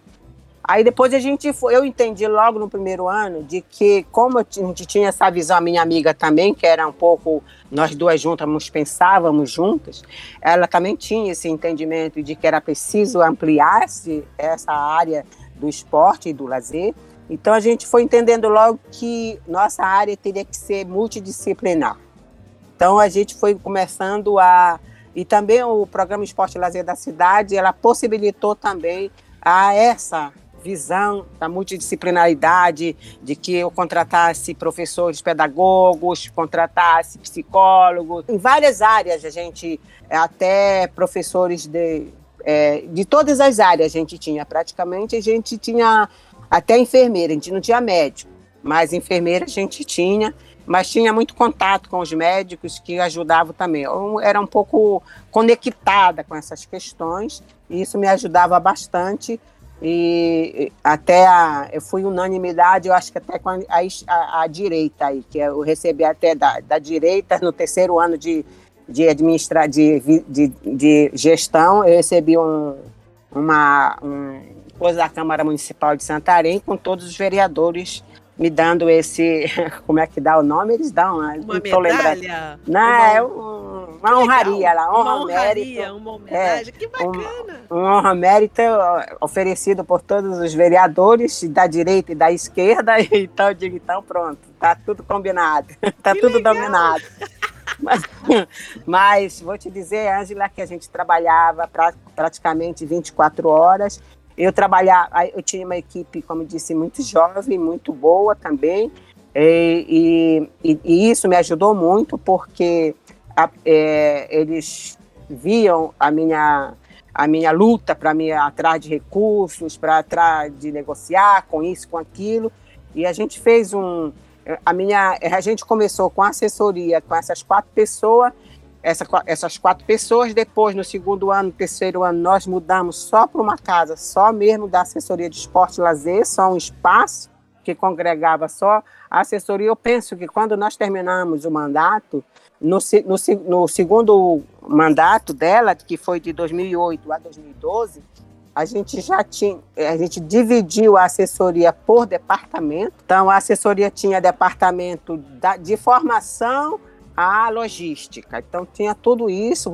Aí depois a gente foi, eu entendi logo no primeiro ano de que como a gente tinha essa visão, a minha amiga também, que era um pouco, nós duas juntas pensávamos juntas, ela também tinha esse entendimento de que era preciso ampliar-se essa área do esporte e do lazer. Então a gente foi entendendo logo que nossa área teria que ser multidisciplinar. Então a gente foi começando a E também o programa Esporte e Lazer da cidade, ela possibilitou também a essa visão da multidisciplinaridade, de que eu contratasse professores pedagogos, contratasse psicólogos, em várias áreas a gente, até professores de, é, de todas as áreas a gente tinha, praticamente a gente tinha até enfermeira, a gente não tinha médico, mas enfermeira a gente tinha, mas tinha muito contato com os médicos que ajudavam também. Eu era um pouco conectada com essas questões e isso me ajudava bastante e até a, eu fui unanimidade, eu acho que até com a, a, a direita aí, que eu recebi até da, da direita no terceiro ano de, de administrar de, de, de gestão, eu recebi um, uma um, coisa da Câmara Municipal de Santarém com todos os vereadores me dando esse, como é que dá o nome? Eles dão, uma não medalha? Lembrando. Não, uma, é um, uma honraria lá, honra uma honraria, mérito, uma homenagem, é, que bacana. Um, um honra mérito oferecido por todos os vereadores da direita e da esquerda, então eu digo, então pronto, tá tudo combinado, tá que tudo legal. dominado. Mas, mas, vou te dizer, Ângela, que a gente trabalhava pra, praticamente 24 horas. Eu trabalhar, eu tinha uma equipe, como disse, muito jovem, muito boa também, e, e, e isso me ajudou muito porque a, é, eles viam a minha a minha luta para me atrás de recursos, para atrás de negociar com isso, com aquilo, e a gente fez um a minha a gente começou com assessoria com essas quatro pessoas essa, essas quatro pessoas. Depois, no segundo ano, terceiro ano, nós mudamos só para uma casa, só mesmo da assessoria de esporte e lazer, só um espaço que congregava só a assessoria. Eu penso que quando nós terminamos o mandato, no, no, no segundo mandato dela, que foi de 2008 a 2012, a gente já tinha, a gente dividiu a assessoria por departamento. Então, a assessoria tinha departamento da, de formação a logística. Então tinha tudo isso,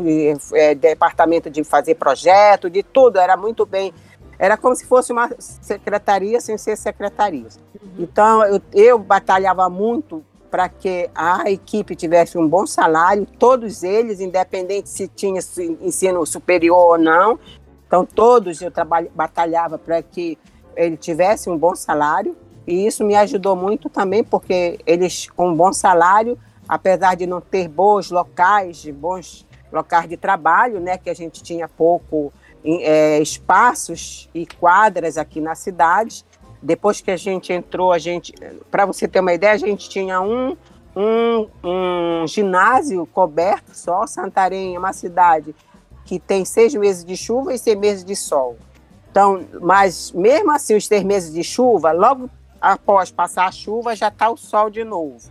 é, departamento de fazer projeto, de tudo, era muito bem. Era como se fosse uma secretaria sem ser secretaria. Uhum. Então eu, eu batalhava muito para que a equipe tivesse um bom salário, todos eles, independente se tinha ensino superior ou não. Então todos eu batalhava para que ele tivesse um bom salário. E isso me ajudou muito também, porque eles, com um bom salário, apesar de não ter bons locais, bons locais de trabalho, né, que a gente tinha pouco é, espaços e quadras aqui na cidade. Depois que a gente entrou, a gente, para você ter uma ideia, a gente tinha um, um, um ginásio coberto só. Santarém é uma cidade que tem seis meses de chuva e seis meses de sol. Então, mas mesmo assim, os três meses de chuva, logo após passar a chuva, já está o sol de novo.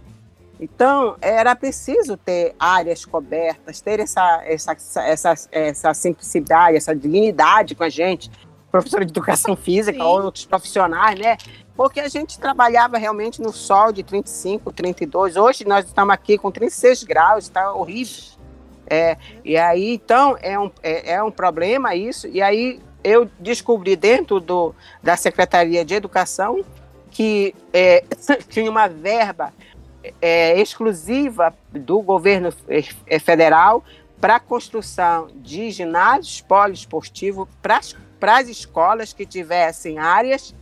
Então, era preciso ter áreas cobertas, ter essa, essa, essa, essa simplicidade, essa dignidade com a gente, professora de educação física, Sim. ou outros profissionais, né? Porque a gente trabalhava realmente no sol de 35, 32. Hoje nós estamos aqui com 36 graus, está horrível. É, e aí, então, é um, é, é um problema isso. E aí eu descobri dentro do, da Secretaria de Educação que é, tinha uma verba é, exclusiva do governo federal para a construção de ginásios poliesportivos para as escolas que tivessem áreas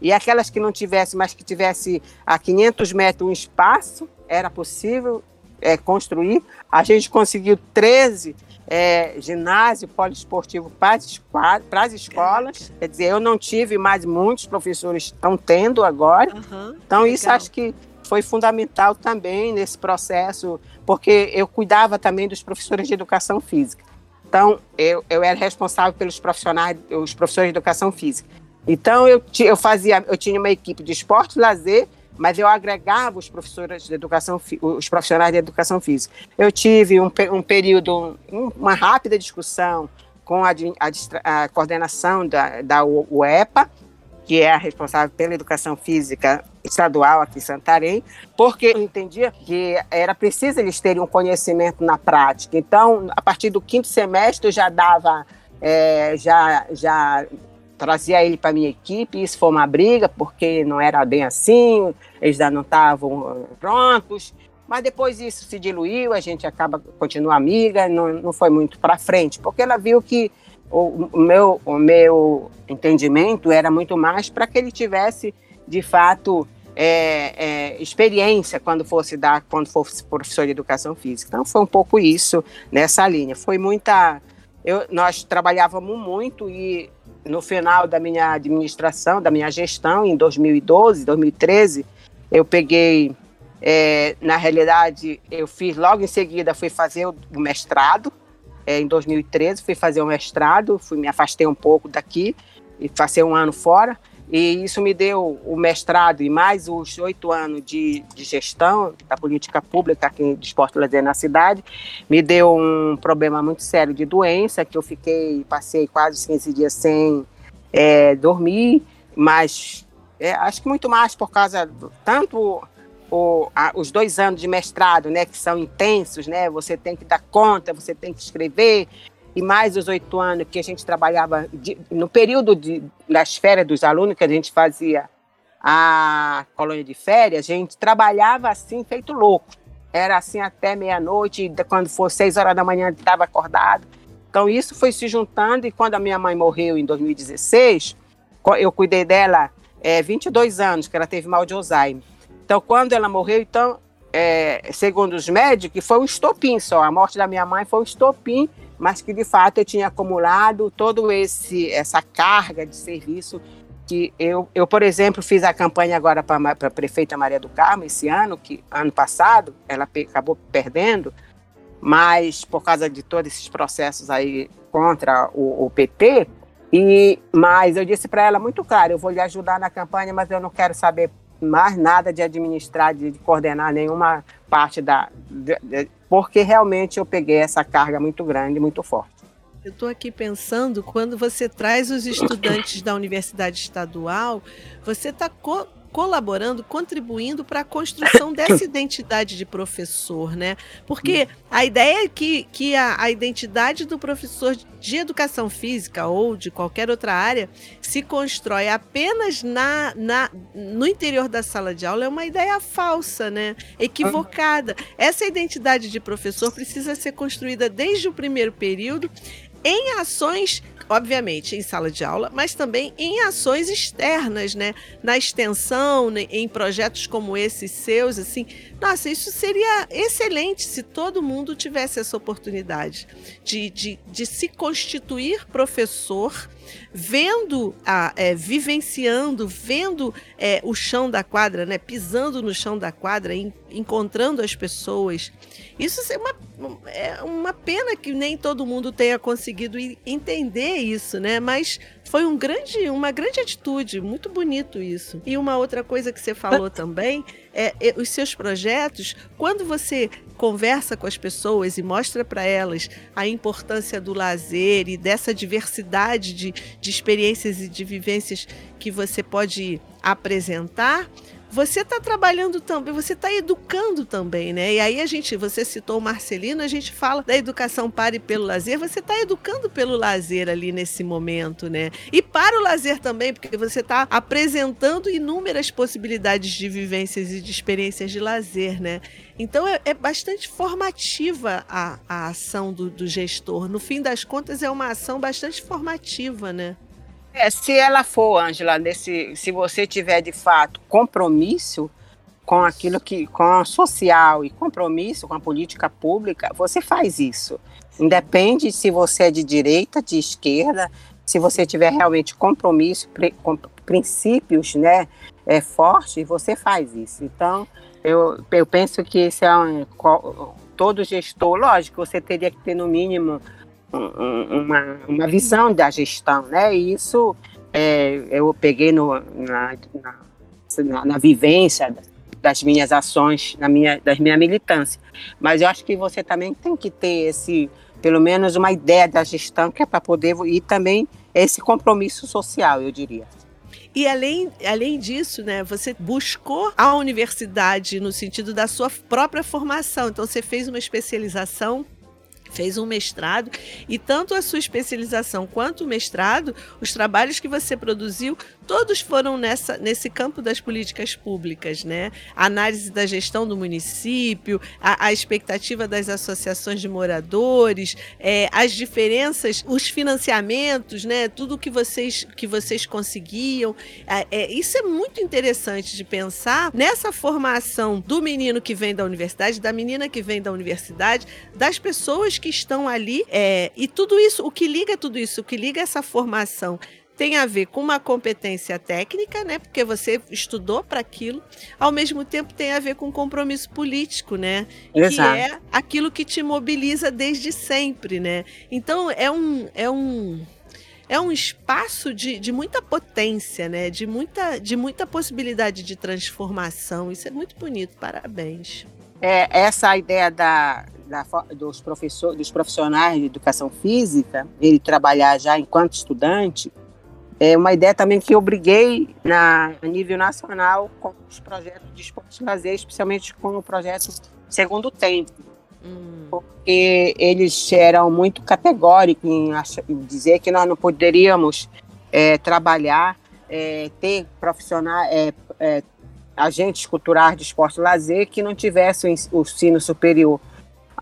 e aquelas que não tivessem, mas que tivesse a 500 metros um espaço, era possível é, construir. A gente conseguiu 13 é, ginásio poliesportivo para as escolas. Quer dizer, eu não tive, mas muitos professores estão tendo agora. Uhum, então, legal. isso acho que foi fundamental também nesse processo, porque eu cuidava também dos professores de educação física. Então, eu, eu era responsável pelos profissionais, os professores de educação física. Então, eu, eu fazia, eu tinha uma equipe de esporte e lazer, mas eu agregava os professores de educação, os profissionais de educação física. Eu tive um, um período, uma rápida discussão com a, a, a coordenação da, da UEPA, que é a responsável pela educação física estadual aqui em Santarém, porque eu entendia que era preciso eles terem um conhecimento na prática. Então, a partir do quinto semestre, eu já dava, é, já, já trazia ele para minha equipe. Isso foi uma briga, porque não era bem assim, eles já não estavam prontos. mas depois isso se diluiu, a gente acaba, continua amiga, não, não foi muito para frente, porque ela viu que o, meu, o meu entendimento era muito mais para que ele tivesse, de fato, é, é, experiência quando fosse dar, quando fosse professor de educação física. Então foi um pouco isso nessa linha. Foi muita, eu, nós trabalhávamos muito e no final da minha administração, da minha gestão, em 2012, 2013, eu peguei, é, na realidade, eu fiz logo em seguida, fui fazer o mestrado, é, em 2013, fui fazer o mestrado, fui me afastei um pouco daqui e passei um ano fora. E isso me deu o mestrado e mais os oito anos de, de, gestão da política pública aqui de esporte lazer na cidade. Me deu um problema muito sério de doença, que eu fiquei, passei quase 15 dias sem é, dormir, mas é, acho que muito mais por causa do, tanto o, a, os dois anos de mestrado, né, que são intensos, né, você tem que dar conta, você tem que escrever, e mais os oito anos que a gente trabalhava de, no período de, das férias dos alunos, que a gente fazia a colônia de férias, a gente trabalhava assim, feito louco. Era assim até meia-noite, quando for seis horas da manhã, estava acordado. Então, isso foi se juntando, e quando a minha mãe morreu em 2016, eu cuidei dela é, 22 anos, que ela teve mal de Alzheimer. Então, quando ela morreu, então, é, segundo os médicos, foi um estopim só. A morte da minha mãe foi um estopim mas que de fato eu tinha acumulado todo esse essa carga de serviço que eu, eu por exemplo, fiz a campanha agora para a prefeita Maria do Carmo esse ano, que ano passado ela pe acabou perdendo, mas por causa de todos esses processos aí contra o, o PT, e mas eu disse para ela muito claro, eu vou lhe ajudar na campanha, mas eu não quero saber mais nada de administrar, de, de coordenar nenhuma parte da, de, de, porque realmente eu peguei essa carga muito grande, muito forte. Eu estou aqui pensando, quando você traz os estudantes da universidade estadual, você está co colaborando, contribuindo para a construção dessa identidade de professor, né? Porque a ideia é que, que a, a, identidade do professor de educação física ou de qualquer outra área se constrói apenas na, na, no interior da sala de aula é uma ideia falsa, né? Equivocada. Essa identidade de professor precisa ser construída desde o primeiro período em ações obviamente, em sala de aula, mas também em ações externas, né? Na extensão, né? em projetos como esses seus, assim. Nossa, isso seria excelente se todo mundo tivesse essa oportunidade de, de, de se constituir professor vendo, a, é, vivenciando, vendo é, o chão da quadra, né, pisando no chão da quadra, in, encontrando as pessoas. Isso é uma, é uma pena que nem todo mundo tenha conseguido entender isso, né? Mas foi um grande, uma grande atitude, muito bonito isso. E uma outra coisa que você falou também é, é os seus projetos, quando você conversa com as pessoas e mostra para elas a importância do lazer e dessa diversidade de, de experiências e de vivências que você pode apresentar, você está trabalhando também, você está educando também, né? E aí a gente, você citou o Marcelino, a gente fala da educação para e pelo lazer, você está educando pelo lazer ali nesse momento, né? E para o lazer também, porque você está apresentando inúmeras possibilidades de vivências e de experiências de lazer, né? Então é, é bastante formativa a, a ação do, do gestor. No fim das contas, é uma ação bastante formativa, né? É, se ela for, Ângela, nesse, se você tiver de fato compromisso com aquilo que, com social e compromisso com a política pública, você faz isso. Independe se você é de direita, de esquerda, se você tiver realmente compromisso, com princípios, né, é forte, você faz isso. Então, eu, eu penso que esse é um, todo gestor, lógico, você teria que ter no mínimo uma, uma visão da gestão, né? E isso é, eu peguei no, na, na, na, vivência das minhas ações, na minha, das minha militância. Mas eu acho que você também tem que ter esse, pelo menos uma ideia da gestão que é para poder e também esse compromisso social, eu diria. E além, além disso, né, você buscou a universidade no sentido da sua própria formação. Então, você fez uma especialização fez um mestrado e tanto a sua especialização quanto o mestrado, os trabalhos que você produziu, todos foram nessa, nesse campo das políticas públicas, né? A análise da gestão do município, a, a expectativa das associações de moradores, é, as diferenças, os financiamentos, né? Tudo que vocês, que vocês conseguiam. É, é, isso é muito interessante de pensar nessa formação do menino que vem da universidade, da menina que vem da universidade, das pessoas que estão ali. É, e tudo isso, o que liga tudo isso, o que liga essa formação tem a ver com uma competência técnica, né? Porque você estudou para aquilo. Ao mesmo tempo tem a ver com compromisso político, né? Exato. Que é aquilo que te mobiliza desde sempre, né? Então é um é um é um espaço de, de muita potência, né? De muita, de muita possibilidade de transformação. Isso é muito bonito. Parabéns. É, essa ideia da, da, dos, professor, dos profissionais de educação física, ele trabalhar já enquanto estudante, é uma ideia também que eu briguei na, a nível nacional com os projetos de esporte e lazer, especialmente com o projeto Segundo Tempo. Hum. Porque eles eram muito categóricos em, em, dizer que nós não poderíamos é, trabalhar, é, ter profissionais, é, é, agentes culturais de esporte e lazer que não tivessem o ensino superior.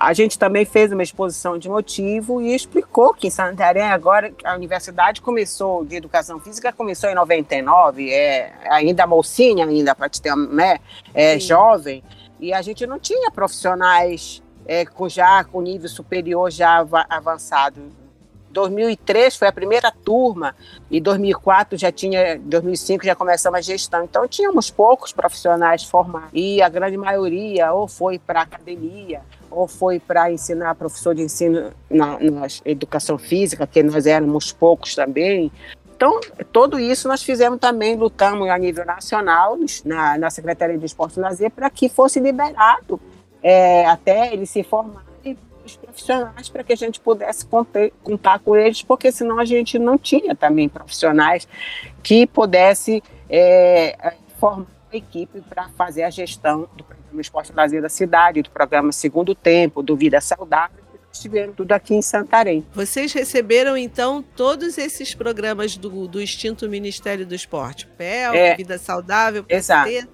A gente também fez uma exposição de motivo e explicou que em Santarém agora a universidade começou de educação física começou em 99, é ainda mocinha ainda para te ter, né, é jovem e a gente não tinha profissionais é, com já com nível superior já avançado. 2003 foi a primeira turma e 2004 já tinha, 2005 já começamos a gestão. Então tínhamos poucos profissionais formados e a grande maioria ou foi para academia ou foi para ensinar professor de ensino na, na educação física, que nós éramos poucos também. Então, tudo isso nós fizemos também, lutamos a nível nacional, na, na Secretaria de Esporte e Lazer, para que fosse liberado é, até ele se formar profissionais para que a gente pudesse conter, contar com eles, porque senão a gente não tinha também profissionais que pudesse é, formar a equipe para fazer a gestão do programa Esporte Lazer da cidade, do programa Segundo Tempo, do Vida Saudável, estiveram tudo aqui em Santarém. Vocês receberam, então, todos esses programas do, do extinto Ministério do Esporte? PEL, é, Vida Saudável, PST, exato.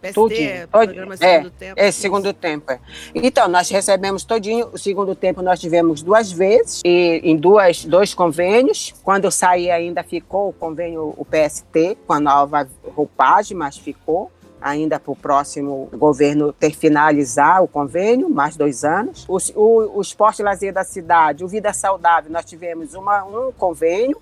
PST, todinho, é, programa todinho, Segundo é, Tempo. É, Segundo Tempo. É. Então, nós recebemos todinho, o Segundo Tempo nós tivemos duas vezes, e em duas, dois convênios. Quando eu saí ainda ficou o convênio, o PST, com a nova roupagem, mas ficou ainda para o próximo governo ter finalizar o convênio, mais dois anos. O, o, o Esporte e Lazer da Cidade, o Vida Saudável, nós tivemos uma, um convênio,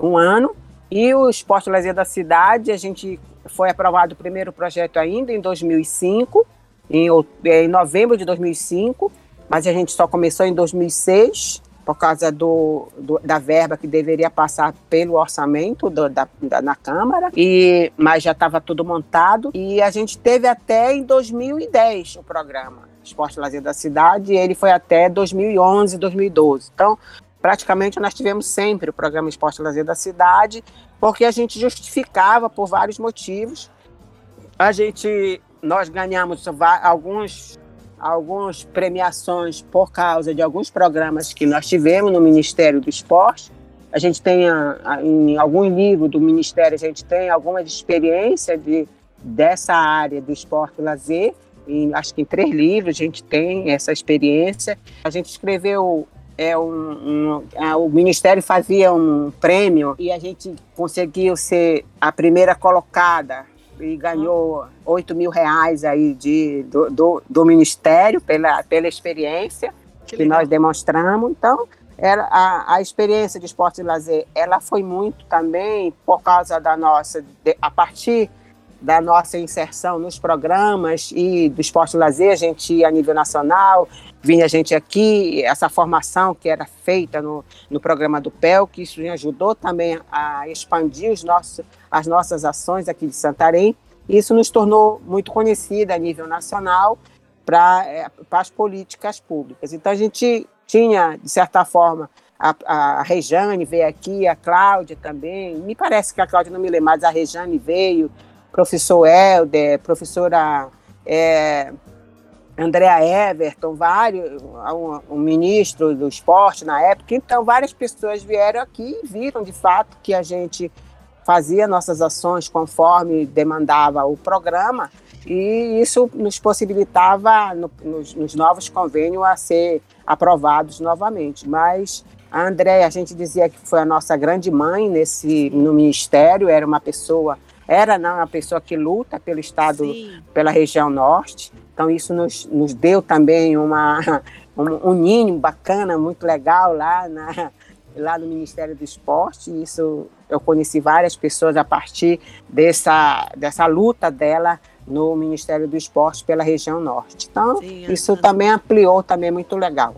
um ano, e o Esporte e Lazer da Cidade, a gente foi aprovado o primeiro projeto ainda em 2005, em, em novembro de 2005, mas a gente só começou em 2006 por causa do, do, da verba que deveria passar pelo orçamento do, da, da, na Câmara, e, mas já estava tudo montado. E a gente teve até em 2010 o programa Esporte Lazer da Cidade, e ele foi até 2011, 2012. Então, praticamente nós tivemos sempre o programa Esporte Lazer da Cidade, porque a gente justificava por vários motivos. A gente, nós ganhamos alguns algumas premiações por causa de alguns programas que nós tivemos no Ministério do Esporte. A gente tem, em algum livro do Ministério, a gente tem alguma experiência de, dessa área do esporte e lazer. Em, acho que em três livros a gente tem essa experiência. A gente escreveu é um, um é, o Ministério fazia um prêmio e a gente conseguiu ser a primeira colocada e ganhou 8 mil reais aí de, do, do, do Ministério pela, pela experiência que, que nós demonstramos. Então, era a, a experiência de esporte e lazer, ela foi muito também por causa da nossa, de, a partir da nossa inserção nos programas e do esporte e lazer, a gente ia a nível nacional, vinha a gente aqui, essa formação que era feita no, no programa do PEL, que isso ajudou também a expandir os nossos, as nossas ações aqui de Santarém. Isso nos tornou muito conhecida a nível nacional para é, as políticas públicas. Então a gente tinha, de certa forma, a, a Rejane veio aqui, a Cláudia também. Me parece que a Cláudia não me lembra, mas a Rejane veio, professor Helder, professora é, Andrea Everton, vários, um, um, ministro do esporte na época. Então, várias pessoas vieram aqui e viram de fato que a gente fazia nossas ações conforme demandava o programa e isso nos possibilitava no, nos, nos, novos convênios a ser aprovados novamente. Mas a Andréia, a gente dizia que foi a nossa grande mãe nesse no ministério, era uma pessoa, era não, uma pessoa que luta pelo estado, Sim. pela região norte. Então isso nos, nos deu também uma um, um ninho bacana, muito legal lá na lá no Ministério do Esporte. Isso eu conheci várias pessoas a partir dessa dessa luta dela no Ministério do Esporte pela região norte. Então, Sim, isso também ampliou, também é muito legal.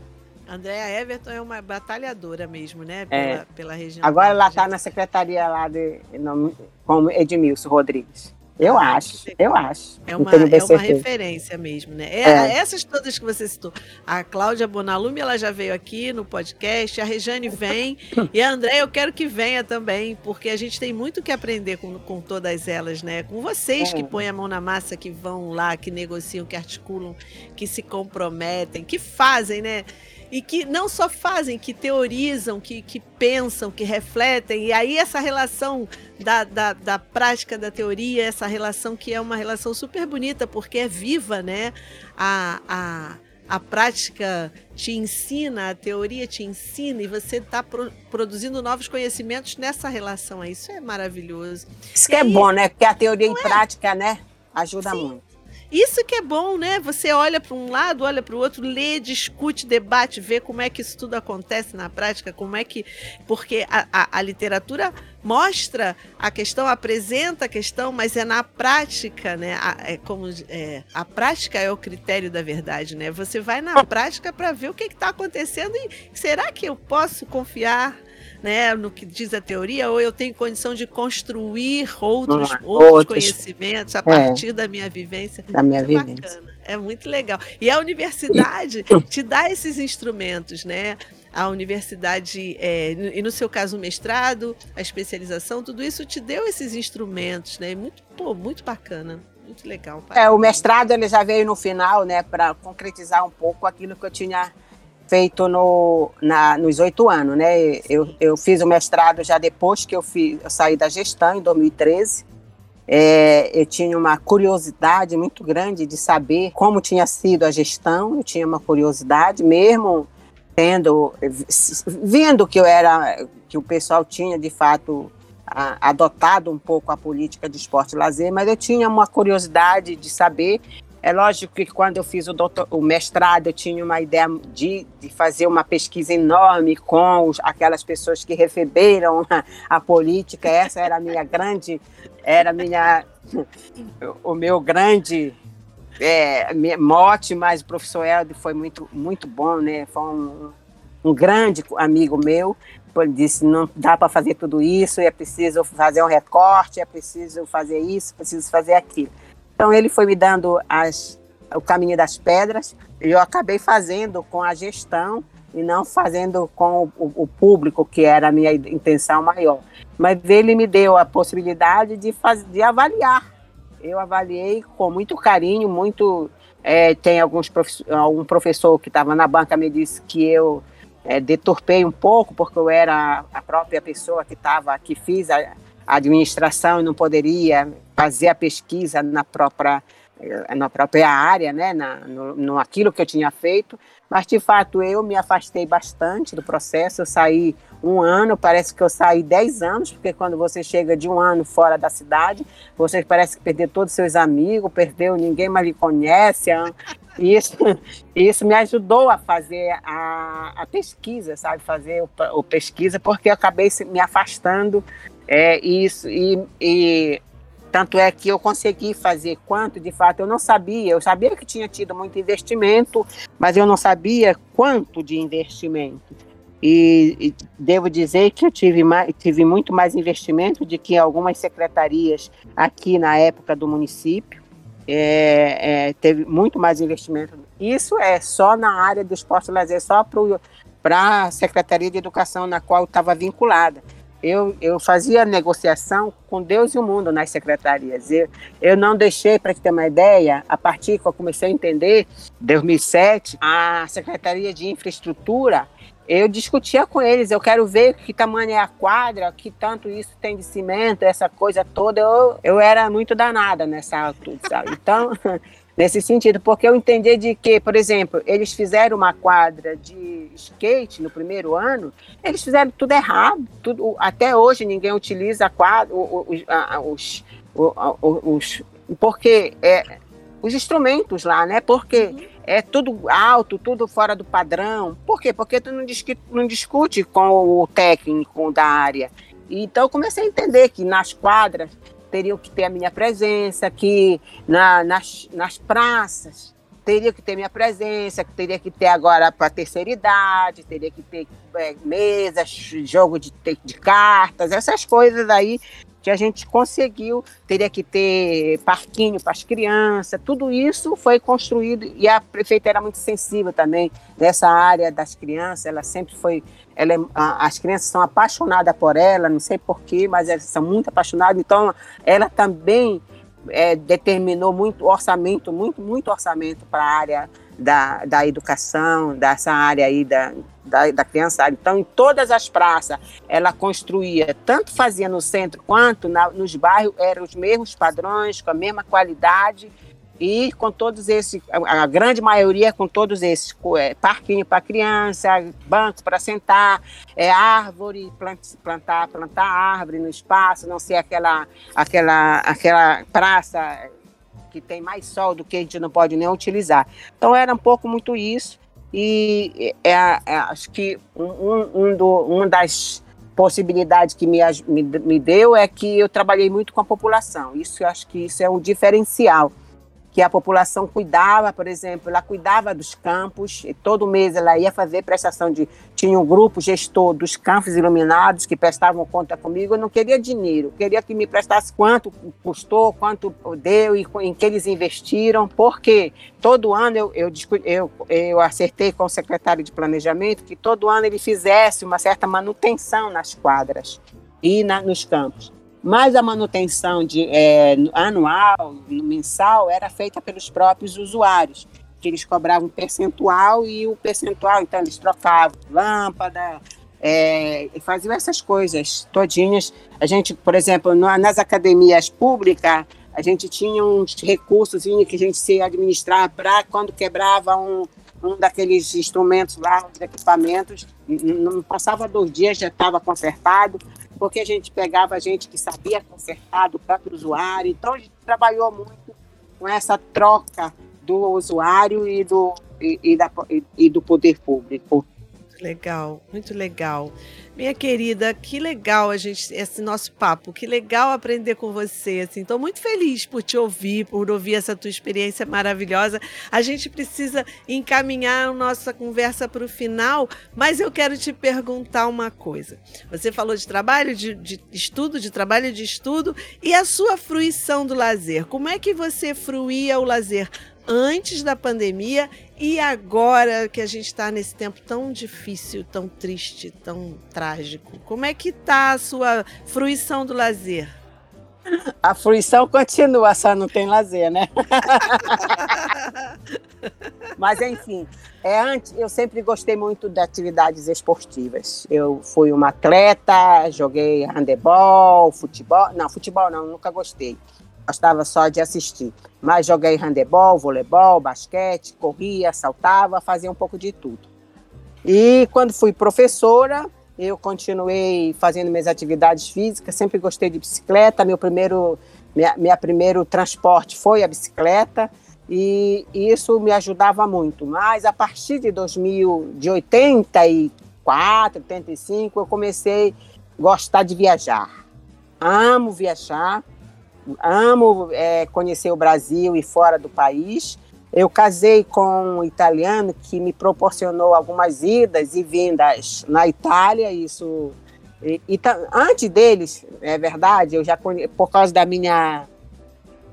Andréa Everton é uma batalhadora mesmo, né? Pela, é. pela região. Agora ela está na secretaria lá de, no, com Edmilson Rodrigues. Eu ah, acho, eu acho. É uma, é uma referência mesmo, né? É, é. Essas todas que você citou. A Cláudia Bonalume, ela já veio aqui no podcast, a Rejane vem, e a André eu quero que venha também, porque a gente tem muito que aprender com, com todas elas, né? Com vocês é. que põem a mão na massa, que vão lá, que negociam, que articulam, que se comprometem, que fazem, né? E que não só fazem, que teorizam, que, que pensam, que refletem, e aí essa relação da, da, da, prática da teoria, essa relação que é uma relação super bonita, porque é viva, né? A, a, a prática te ensina, a teoria te ensina, e você está pro, produzindo novos conhecimentos nessa relação. Isso é maravilhoso. Isso que é bom, né? Porque a teoria em é? prática, né? Ajuda Sim. muito. Isso que é bom, né? Você olha para um lado, olha para o outro, lê, discute, debate, vê como é que isso tudo acontece na prática, como é que. Porque a, a, a literatura mostra a questão, apresenta a questão, mas é na prática, né? A, é como, é, a prática é o critério da verdade, né? Você vai na prática para ver o que está acontecendo e será que eu posso confiar né, no que diz a teoria, ou eu tenho condição de construir outros, outros, outros. conhecimentos a é. partir da minha vivência. Da minha vivência. Bacana, é muito legal. E a universidade te dá esses instrumentos, né? A universidade, é, e no seu caso o mestrado, a especialização, tudo isso te deu esses instrumentos, né? Muito, pô, muito bacana muito legal. É, o mestrado ele já veio no final, né, para concretizar um pouco aquilo que eu tinha feito no, na, nos oito anos, né? Eu, eu fiz o mestrado já depois que eu, fiz, eu saí da gestão, em 2013. É, eu tinha uma curiosidade muito grande de saber como tinha sido a gestão, eu tinha uma curiosidade, mesmo tendo, vendo que eu era, que o pessoal tinha de fato a, adotado um pouco a política de esporte e lazer, mas eu tinha uma curiosidade de saber é lógico que quando eu fiz o, doutor, o mestrado, eu tinha uma ideia de, de fazer uma pesquisa enorme com os, aquelas pessoas que receberam a, a, política. Essa era a minha grande, era minha, o meu grande é, mote, mas o professor Helder foi muito, muito bom, né? Foi um, um grande amigo meu. Ele disse: não dá para fazer tudo isso, é preciso fazer um recorte, é preciso fazer isso, é preciso fazer aquilo. Então ele foi me dando as, o caminho das pedras e eu acabei fazendo com a gestão e não fazendo com o, o, público, que era a minha intenção maior. Mas ele me deu a possibilidade de, faz, de avaliar. Eu avaliei com muito carinho, muito. É, tem alguns um professor que estava na banca me disse que eu é, deturpei um pouco, porque eu era a própria pessoa que estava, que fiz a administração e não poderia fazer a pesquisa na própria eh, na própria área, né, na, no, no aquilo que eu tinha feito, mas de fato eu me afastei bastante do processo, eu saí um ano, parece que eu saí dez anos, porque quando você chega de um ano fora da cidade, você parece que perdeu todos os seus amigos, perdeu, ninguém mais lhe conhece, isso, isso me ajudou a fazer a, a pesquisa, sabe, fazer o, o pesquisa, porque eu acabei me afastando, é, isso, e, e tanto é que eu consegui fazer quanto, de fato, eu não sabia. Eu sabia que tinha tido muito investimento, mas eu não sabia quanto de investimento. E, e devo dizer que eu tive, mais, tive muito mais investimento do que algumas secretarias aqui na época do município. É, é, teve muito mais investimento. Isso é só na área do esporte e lazer, só para a Secretaria de Educação na qual estava vinculada eu, eu fazia negociação com Deus e o mundo nas secretarias. Eu, eu não deixei, para ter uma ideia, a partir que eu comecei a entender, 2007, a Secretaria de Infraestrutura, eu discutia com eles, eu quero ver que tamanho é a quadra, que tanto isso tem de cimento, essa coisa toda. Eu, eu era muito danada nessa altura, sabe? Então, nesse sentido, porque eu entendi de que, por exemplo, eles fizeram uma quadra de skate no primeiro ano, eles fizeram tudo errado, tudo, até hoje ninguém utiliza a quadra, os, os, os, porque é, os instrumentos lá, né? Porque é tudo alto, tudo fora do padrão. Por quê? Porque tu não discute, não discute com o técnico da área. Então eu comecei a entender que nas quadras teriam que ter a minha presença, que na, nas, nas praças. Teria que ter minha presença, que teria que ter agora para terceira idade, teria que ter é, mesas, jogo de, de cartas, essas coisas aí que a gente conseguiu, teria que ter parquinho para as crianças, tudo isso foi construído e a prefeita era muito sensível também nessa área das crianças, ela sempre foi, ela é, as crianças são apaixonadas por ela, não sei porquê, mas elas são muito apaixonadas, então ela também é, determinou muito orçamento, muito, muito orçamento para a área da, da educação, dessa área aí da, da, da. Então, em todas as praças, ela construía, tanto fazia no centro quanto na, nos bairros, eram os mesmos padrões, com a mesma qualidade, e com todos esses, a, a grande maioria com todos esses, é, parquinho para criança, banco para sentar, é, árvore, plantar, plantar árvore no espaço, não ser aquela, aquela, aquela praça que tem mais sol do que a gente não pode nem utilizar. Então era um pouco muito isso e é, é acho que um, um, do, uma das possibilidades que me, me, me deu é que eu trabalhei muito com a população. Isso acho que isso é um diferencial que a população cuidava, por exemplo, ela cuidava dos campos, e todo mês ela ia fazer prestação de. Tinha um grupo gestor dos campos iluminados que prestavam conta comigo. Eu não queria dinheiro, queria que me prestasse quanto custou, quanto deu e em que eles investiram, porque todo ano eu, eu, eu, eu acertei com o secretário de planejamento que todo ano ele fizesse uma certa manutenção nas quadras e na, nos campos mas a manutenção de, é, anual, mensal, era feita pelos próprios usuários, que eles cobravam um percentual e o percentual, então eles trocavam lâmpada, é, faziam essas coisas todinhas. A gente, por exemplo, nas academias públicas, a gente tinha uns recursos que a gente se administrava para quando quebrava um, um daqueles instrumentos lá, os equipamentos, não passava dois dias, já estava consertado porque a gente pegava gente que sabia consertar do próprio usuário. Então, a gente trabalhou muito com essa troca do usuário e do, e, e, da, e, e do poder público. Legal, muito legal. Minha querida, que legal a gente esse nosso papo, que legal aprender com você, assim. Tô muito feliz por te ouvir, por ouvir essa tua experiência maravilhosa. A gente precisa encaminhar a nossa conversa para o final, mas eu quero te perguntar uma coisa. Você falou de trabalho, de, de estudo, de trabalho de estudo e a sua fruição do lazer. Como é que você fruía o lazer antes da pandemia e agora que a gente está nesse tempo tão difícil, tão triste, tão trágico. Como é que tá a sua fruição do lazer? A fruição continua, só não tem lazer, né? Mas enfim, é, antes, eu sempre gostei muito de atividades esportivas. Eu fui uma atleta, joguei handebol, futebol. Não, futebol não, nunca gostei gostava só de assistir. Mas joguei handebol, voleibol, basquete, corria, saltava, fazia um pouco de tudo. E quando fui professora, eu continuei fazendo minhas atividades físicas, sempre gostei de bicicleta. Meu primeiro, minha, minha primeiro transporte foi a bicicleta e, isso me ajudava muito. Mas a partir de 2000, de 84, 85, eu comecei a gostar de viajar. Amo viajar amo é, conhecer o Brasil e fora do país. Eu casei com um italiano que me proporcionou algumas idas e vindas na Itália. Isso e, e antes deles, é verdade, eu já por causa da minha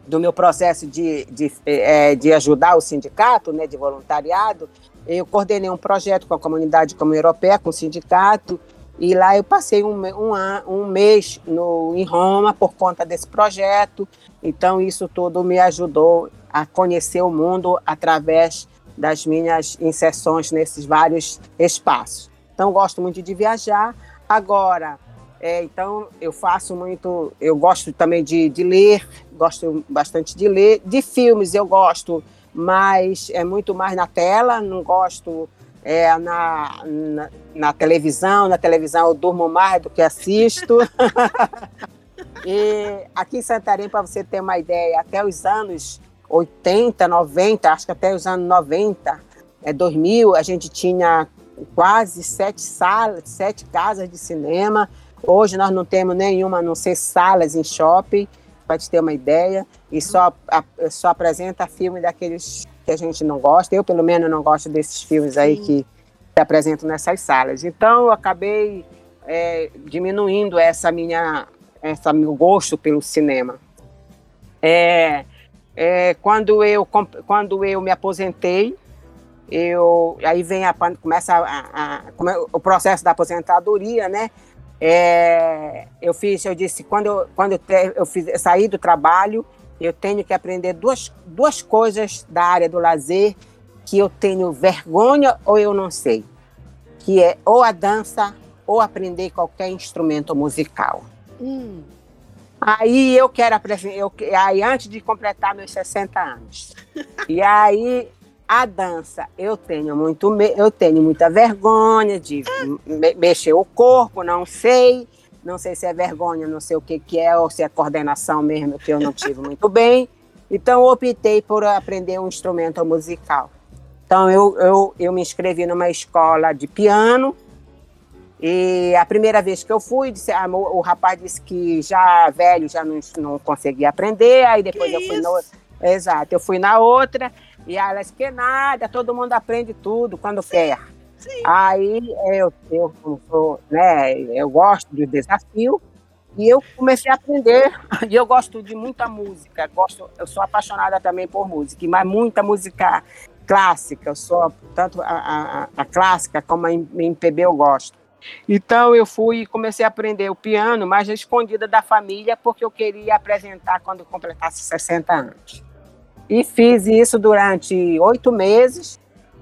do meu processo de, de, é, de ajudar o sindicato, né, de voluntariado, eu coordenei um projeto com a comunidade comum europeia, com o sindicato, e lá eu passei um, um, um mês no, em Roma por conta desse projeto. Então, isso tudo me ajudou a conhecer o mundo através das minhas inserções nesses vários espaços. Então, gosto muito de viajar. Agora, é, então, eu faço muito. Eu gosto também de, de ler, gosto bastante de ler. De filmes, eu gosto, mas é muito mais na tela, não gosto é, na, na, na, televisão. Na televisão eu durmo mais do que assisto. e aqui em Santarém, para você ter uma ideia, até os anos 80, 90, acho que até os anos 90, é, 2000, a gente tinha quase sete salas, sete casas de cinema. Hoje nós não temos nenhuma, a não ser salas em shopping, para te ter uma ideia, e só, a, só apresenta filme daqueles que a gente não gosta. Eu, pelo menos, não gosto desses filmes aí que se apresentam nessas salas. Então, eu acabei é, diminuindo essa minha, essa meu gosto pelo cinema. É, é, quando eu quando eu me aposentei, eu aí vem a começa a, a, a, o processo da aposentadoria, né? É, eu fiz, eu disse, quando eu, quando eu, eu, fiz, eu saí do trabalho, eu tenho que aprender duas, duas coisas da área do lazer que eu tenho vergonha ou eu não sei, que é ou a dança ou aprender qualquer instrumento musical. Hum. Aí eu quero aprender, eu, aí antes de completar meus 60 anos. e aí a dança, eu tenho muito, eu tenho muita vergonha de me mexer o corpo, não sei, não sei se é vergonha, não sei o que, que é, ou se é coordenação mesmo, que eu não tive muito bem. Então, optei por aprender um instrumento musical. Então, eu, eu, eu me inscrevi numa escola de piano, e a primeira vez que eu fui, disse, ah, o, o, rapaz disse que já velho, já não, não conseguia aprender, aí depois que eu fui no, Exato, eu fui na outra, e ela disse que nada, todo mundo aprende tudo quando quer. Sim. Aí eu, eu, eu, né, eu gosto do desafio e eu comecei a aprender. E eu gosto de muita música, gosto, eu sou apaixonada também por música, mas muita música clássica. Eu sou tanto a, a, a clássica como a MPB eu gosto. Então eu fui e comecei a aprender o piano, mas escondida da família, porque eu queria apresentar quando completasse 60 anos. E fiz isso durante oito meses.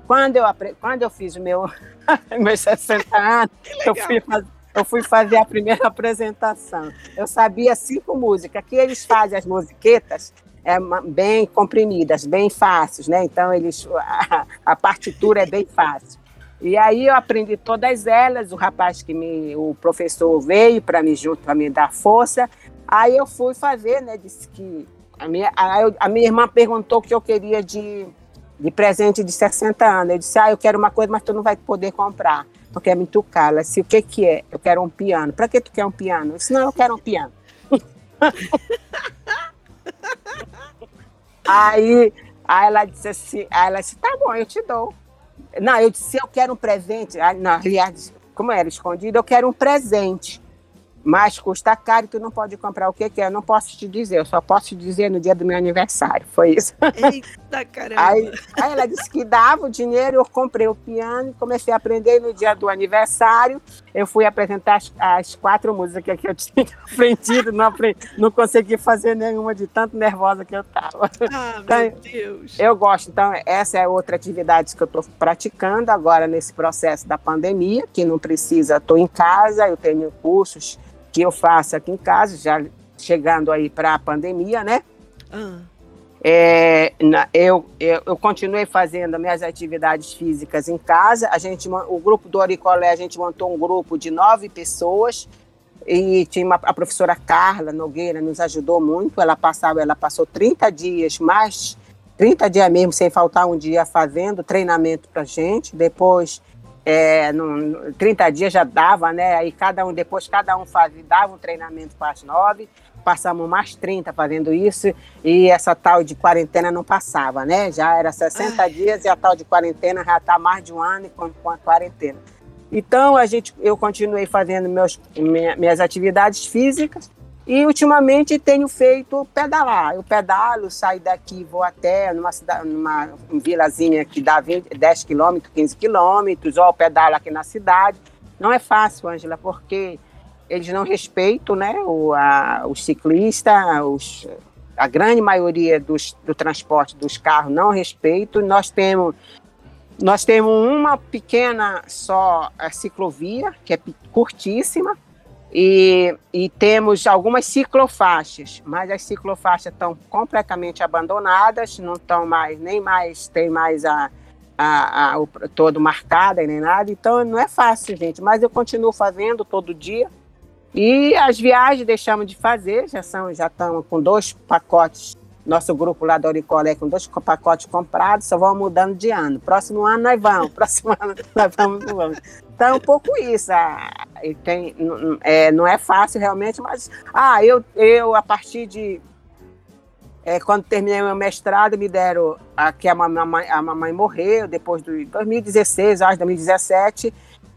Quando eu, quando eu fiz meu, meus 60 anos, eu fui, fazer, eu fui fazer a primeira apresentação. Eu sabia cinco músicas. Aqui eles fazem as musiquetas é, bem comprimidas, bem fáceis, né? Então eles, a, a partitura é bem fácil. E aí eu aprendi todas elas. O rapaz que me, o professor veio para me junto para me dar força. Aí eu fui fazer, né? Disse que a minha, a, a minha irmã perguntou o que eu queria de, de presente de 60 anos. Eu disse, ah, eu quero uma coisa, mas tu não vai poder comprar, porque é muito caro. Ela disse, o que que é? Eu quero um piano. Para que tu quer um piano? Eu disse, não, eu quero um piano. aí, aí ela disse assim, aí ela disse, tá bom, eu te dou. Não, eu disse, eu quero um presente. Não, aliás, como era escondido, eu quero um presente mas custa caro e tu não pode comprar o que quer. Eu não posso te dizer, eu só posso te dizer no dia do meu aniversário. Foi isso. Eita, caramba! Aí, aí ela disse que dava o dinheiro, eu comprei o piano e comecei a aprender no dia do aniversário. Eu fui apresentar as, as quatro músicas que eu tinha aprendido, não, aprendi, não consegui fazer nenhuma de tanto nervosa que eu estava. Ah, então, meu Deus! Eu gosto, então, essa é outra atividade que eu estou praticando agora nesse processo da pandemia, que não precisa, estou em casa, eu tenho cursos que eu faço aqui em casa, já chegando aí para a pandemia, né? Ah. É, na, eu, eu, eu, continuei fazendo minhas atividades físicas em casa. A gente, o grupo do Oricolé, a gente montou um grupo de nove pessoas e tinha uma, a professora Carla Nogueira nos ajudou muito. Ela passava, ela passou 30 dias mais 30 dias mesmo, sem faltar um dia, fazendo treinamento para gente. Depois é, no, 30 dias já dava, né? Aí cada um, depois cada um fazia, dava um treinamento para as nove, passamos mais 30 fazendo isso, e essa tal de quarentena não passava, né? Já era 60 Ai. dias e a tal de quarentena já está mais de um ano com, com a quarentena. Então a gente, eu continuei fazendo meus, minhas atividades físicas e ultimamente tenho feito pedalar. Eu pedalo, saio daqui, vou até numa, cidade, numa vilazinha que dá 20, 10 quilômetros, 15 quilômetros, ou pedalo aqui na cidade. Não é fácil, Ângela, porque eles não respeitam né, o, a, os ciclistas, os, a grande maioria dos, do transporte dos carros não respeitam. Nós temos Nós temos uma pequena só ciclovia, que é curtíssima, e, e, temos algumas ciclofaixas, mas as ciclofaixas estão completamente abandonadas, não estão mais, nem mais, tem mais a, a, a, o, todo marcada nem nada, então não é fácil, gente, mas eu continuo fazendo todo dia. E as viagens deixamos de fazer, já são, já estamos com dois pacotes nosso grupo lá da Auricolé com dois pacotes comprados, só vão mudando de ano. Próximo ano nós vamos, próximo ano nós vamos, vamos. Então é um pouco isso. Ah, tem, é, não é fácil realmente, mas ah, eu, eu a partir de é, quando terminei meu mestrado, me deram a, que a mamãe, a mamãe morreu depois de 2016, acho 2017.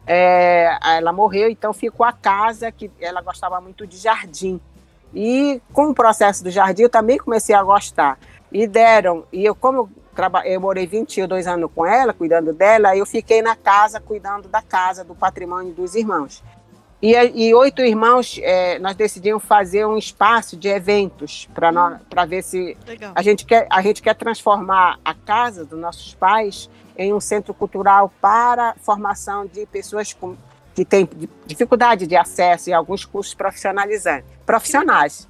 É, ela morreu, então ficou a casa que ela gostava muito de jardim. E com o processo do jardim eu também comecei a gostar. E deram, e eu como eu, morei 22 anos com ela, cuidando dela, eu fiquei na casa cuidando da casa, do patrimônio dos irmãos. E, e oito irmãos, é, nós decidimos fazer um espaço de eventos para ver se a gente, quer, a gente quer transformar a casa dos nossos pais em um centro cultural para formação de pessoas com, que têm dificuldade de acesso e alguns cursos profissionalizantes profissionais.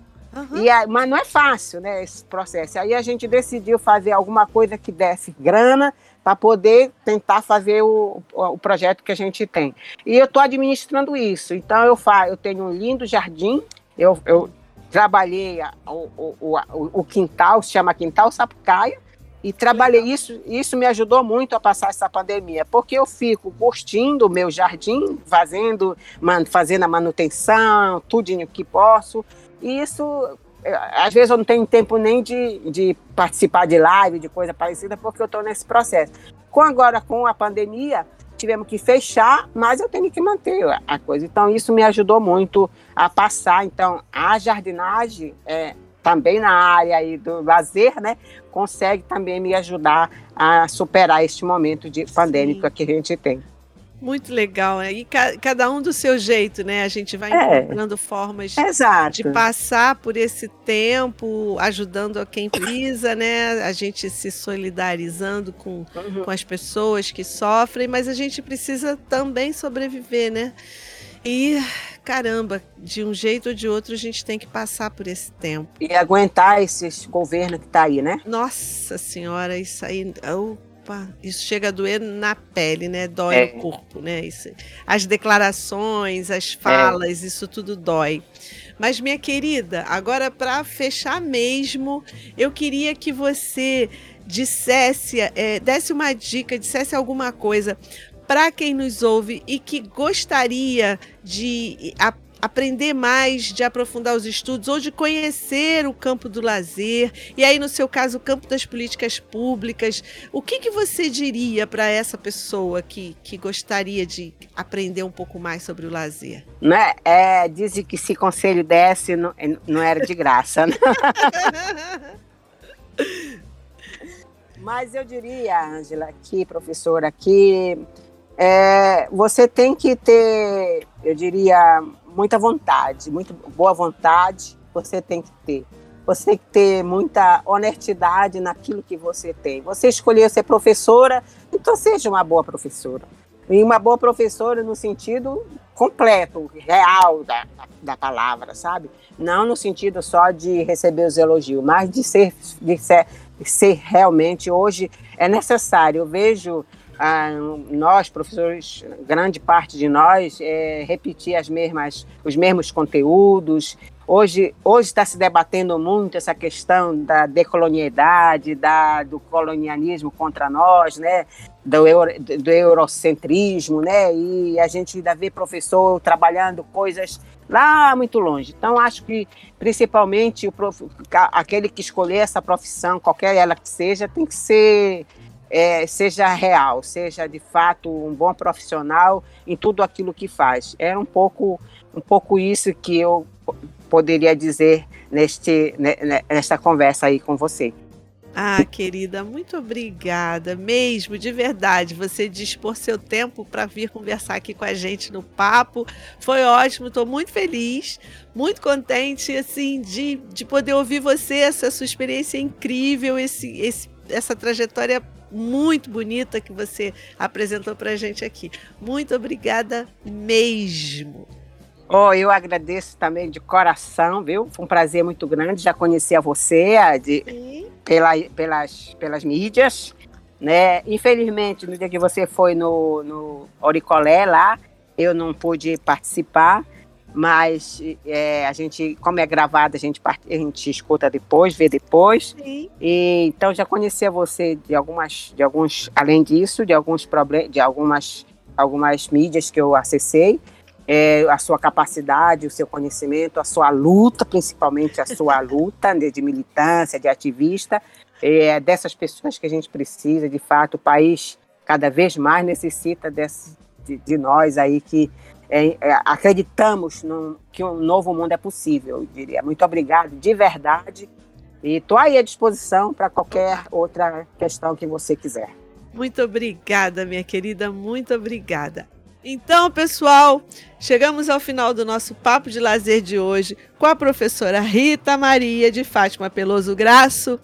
Uhum. E mas não é fácil, né, esse processo. Aí a gente decidiu fazer alguma coisa que desse grana para poder tentar fazer o, o projeto que a gente tem. E eu estou administrando isso. Então eu faço, eu tenho um lindo jardim. Eu, eu trabalhei o, o, o, o quintal, se chama Quintal Sapucaia, e trabalhei isso, isso me ajudou muito a passar essa pandemia, porque eu fico curtindo o meu jardim, fazendo, man, fazendo a manutenção, tudinho que posso. E isso, às vezes eu não tenho tempo nem de, de participar de live, de coisa parecida, porque eu estou nesse processo. Com agora, com a pandemia, tivemos que fechar, mas eu tenho que manter a coisa. Então, isso me ajudou muito a passar. Então, a jardinagem é, também na área aí do lazer, né, consegue também me ajudar a superar este momento de pandêmico que a gente tem. Muito legal, né? E ca cada um do seu jeito, né? A gente vai é. encontrando formas Exato. de passar por esse tempo, ajudando a quem precisa, né? A gente se solidarizando com, uhum. com as pessoas que sofrem, mas a gente precisa também sobreviver, né? E caramba, de um jeito ou de outro a gente tem que passar por esse tempo. E aguentar esse governo que está aí, né? Nossa senhora, isso aí. Opa, isso chega a doer na pele, né? Dói é. no corpo, né? Isso, as declarações, as falas, é. isso tudo dói. Mas, minha querida, agora para fechar mesmo, eu queria que você dissesse, é, desse uma dica, dissesse alguma coisa para quem nos ouve e que gostaria de aprender mais, de aprofundar os estudos ou de conhecer o campo do lazer, e aí no seu caso o campo das políticas públicas, o que, que você diria para essa pessoa que, que gostaria de aprender um pouco mais sobre o lazer? Né? É, dizem que se conselho desse não, não era de graça. Né? Mas eu diria, Ângela, aqui, professora, que é, você tem que ter, eu diria, muita vontade, muito boa vontade, você tem que ter. Você tem que ter muita honestidade naquilo que você tem. Você escolheu ser professora, então seja uma boa professora. E uma boa professora no sentido completo, real da, da palavra, sabe? Não no sentido só de receber os elogios, mas de ser, de ser, de ser realmente hoje é necessário. Eu vejo nós, professores, grande parte de nós, é, repetir as mesmas, os mesmos conteúdos. Hoje hoje está se debatendo muito essa questão da decolonialidade, da, do colonialismo contra nós, né? do, euro, do eurocentrismo, né? E a gente ainda vê professor trabalhando coisas lá muito longe. Então, acho que, principalmente, o prof, aquele que escolher essa profissão, qualquer ela que seja, tem que ser é, seja real, seja de fato um bom profissional em tudo aquilo que faz. É um pouco, um pouco isso que eu poderia dizer neste, nesta conversa aí com você. Ah, querida, muito obrigada mesmo, de verdade. Você dispor seu tempo para vir conversar aqui com a gente no papo. Foi ótimo, estou muito feliz, muito contente assim de, de poder ouvir você, essa sua experiência incrível, esse, esse, essa trajetória muito bonita que você apresentou para a gente aqui. Muito obrigada mesmo. Oh, eu agradeço também de coração, viu? Foi um prazer muito grande já conhecer você de, pela, pelas, pelas mídias. Né? Infelizmente, no dia que você foi no, no Oricolé lá, eu não pude participar, mas é, a gente, como é gravado, a gente, a gente escuta depois, vê depois. Sim. E, então já conhecia você de algumas, de alguns, além disso, de alguns problemas, de algumas, algumas mídias que eu acessei. É, a sua capacidade, o seu conhecimento, a sua luta, principalmente a sua luta de, de militância, de ativista, é dessas pessoas que a gente precisa, de fato, o país cada vez mais necessita desse, de, de nós aí que é, é, acreditamos num, que um novo mundo é possível, eu diria. Muito obrigado, de verdade. E estou aí à disposição para qualquer outra questão que você quiser. Muito obrigada, minha querida, muito obrigada. Então, pessoal, chegamos ao final do nosso papo de lazer de hoje com a professora Rita Maria de Fátima Peloso Graço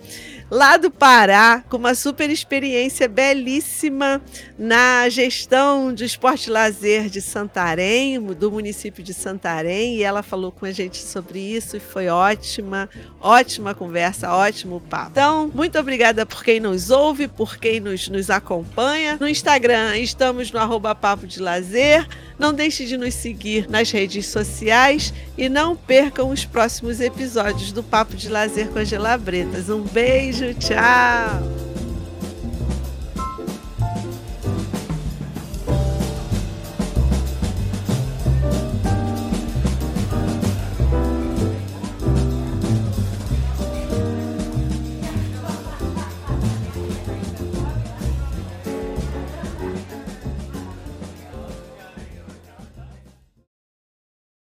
lá do Pará, com uma super experiência belíssima na gestão de esporte lazer de Santarém, do município de Santarém, e ela falou com a gente sobre isso e foi ótima, ótima conversa, ótimo papo. Então, muito obrigada por quem nos ouve, por quem nos, nos acompanha. No Instagram estamos no arroba papo de lazer. Não deixe de nos seguir nas redes sociais e não percam os próximos episódios do Papo de Lazer com a Gelabretas. Um beijo, tchau!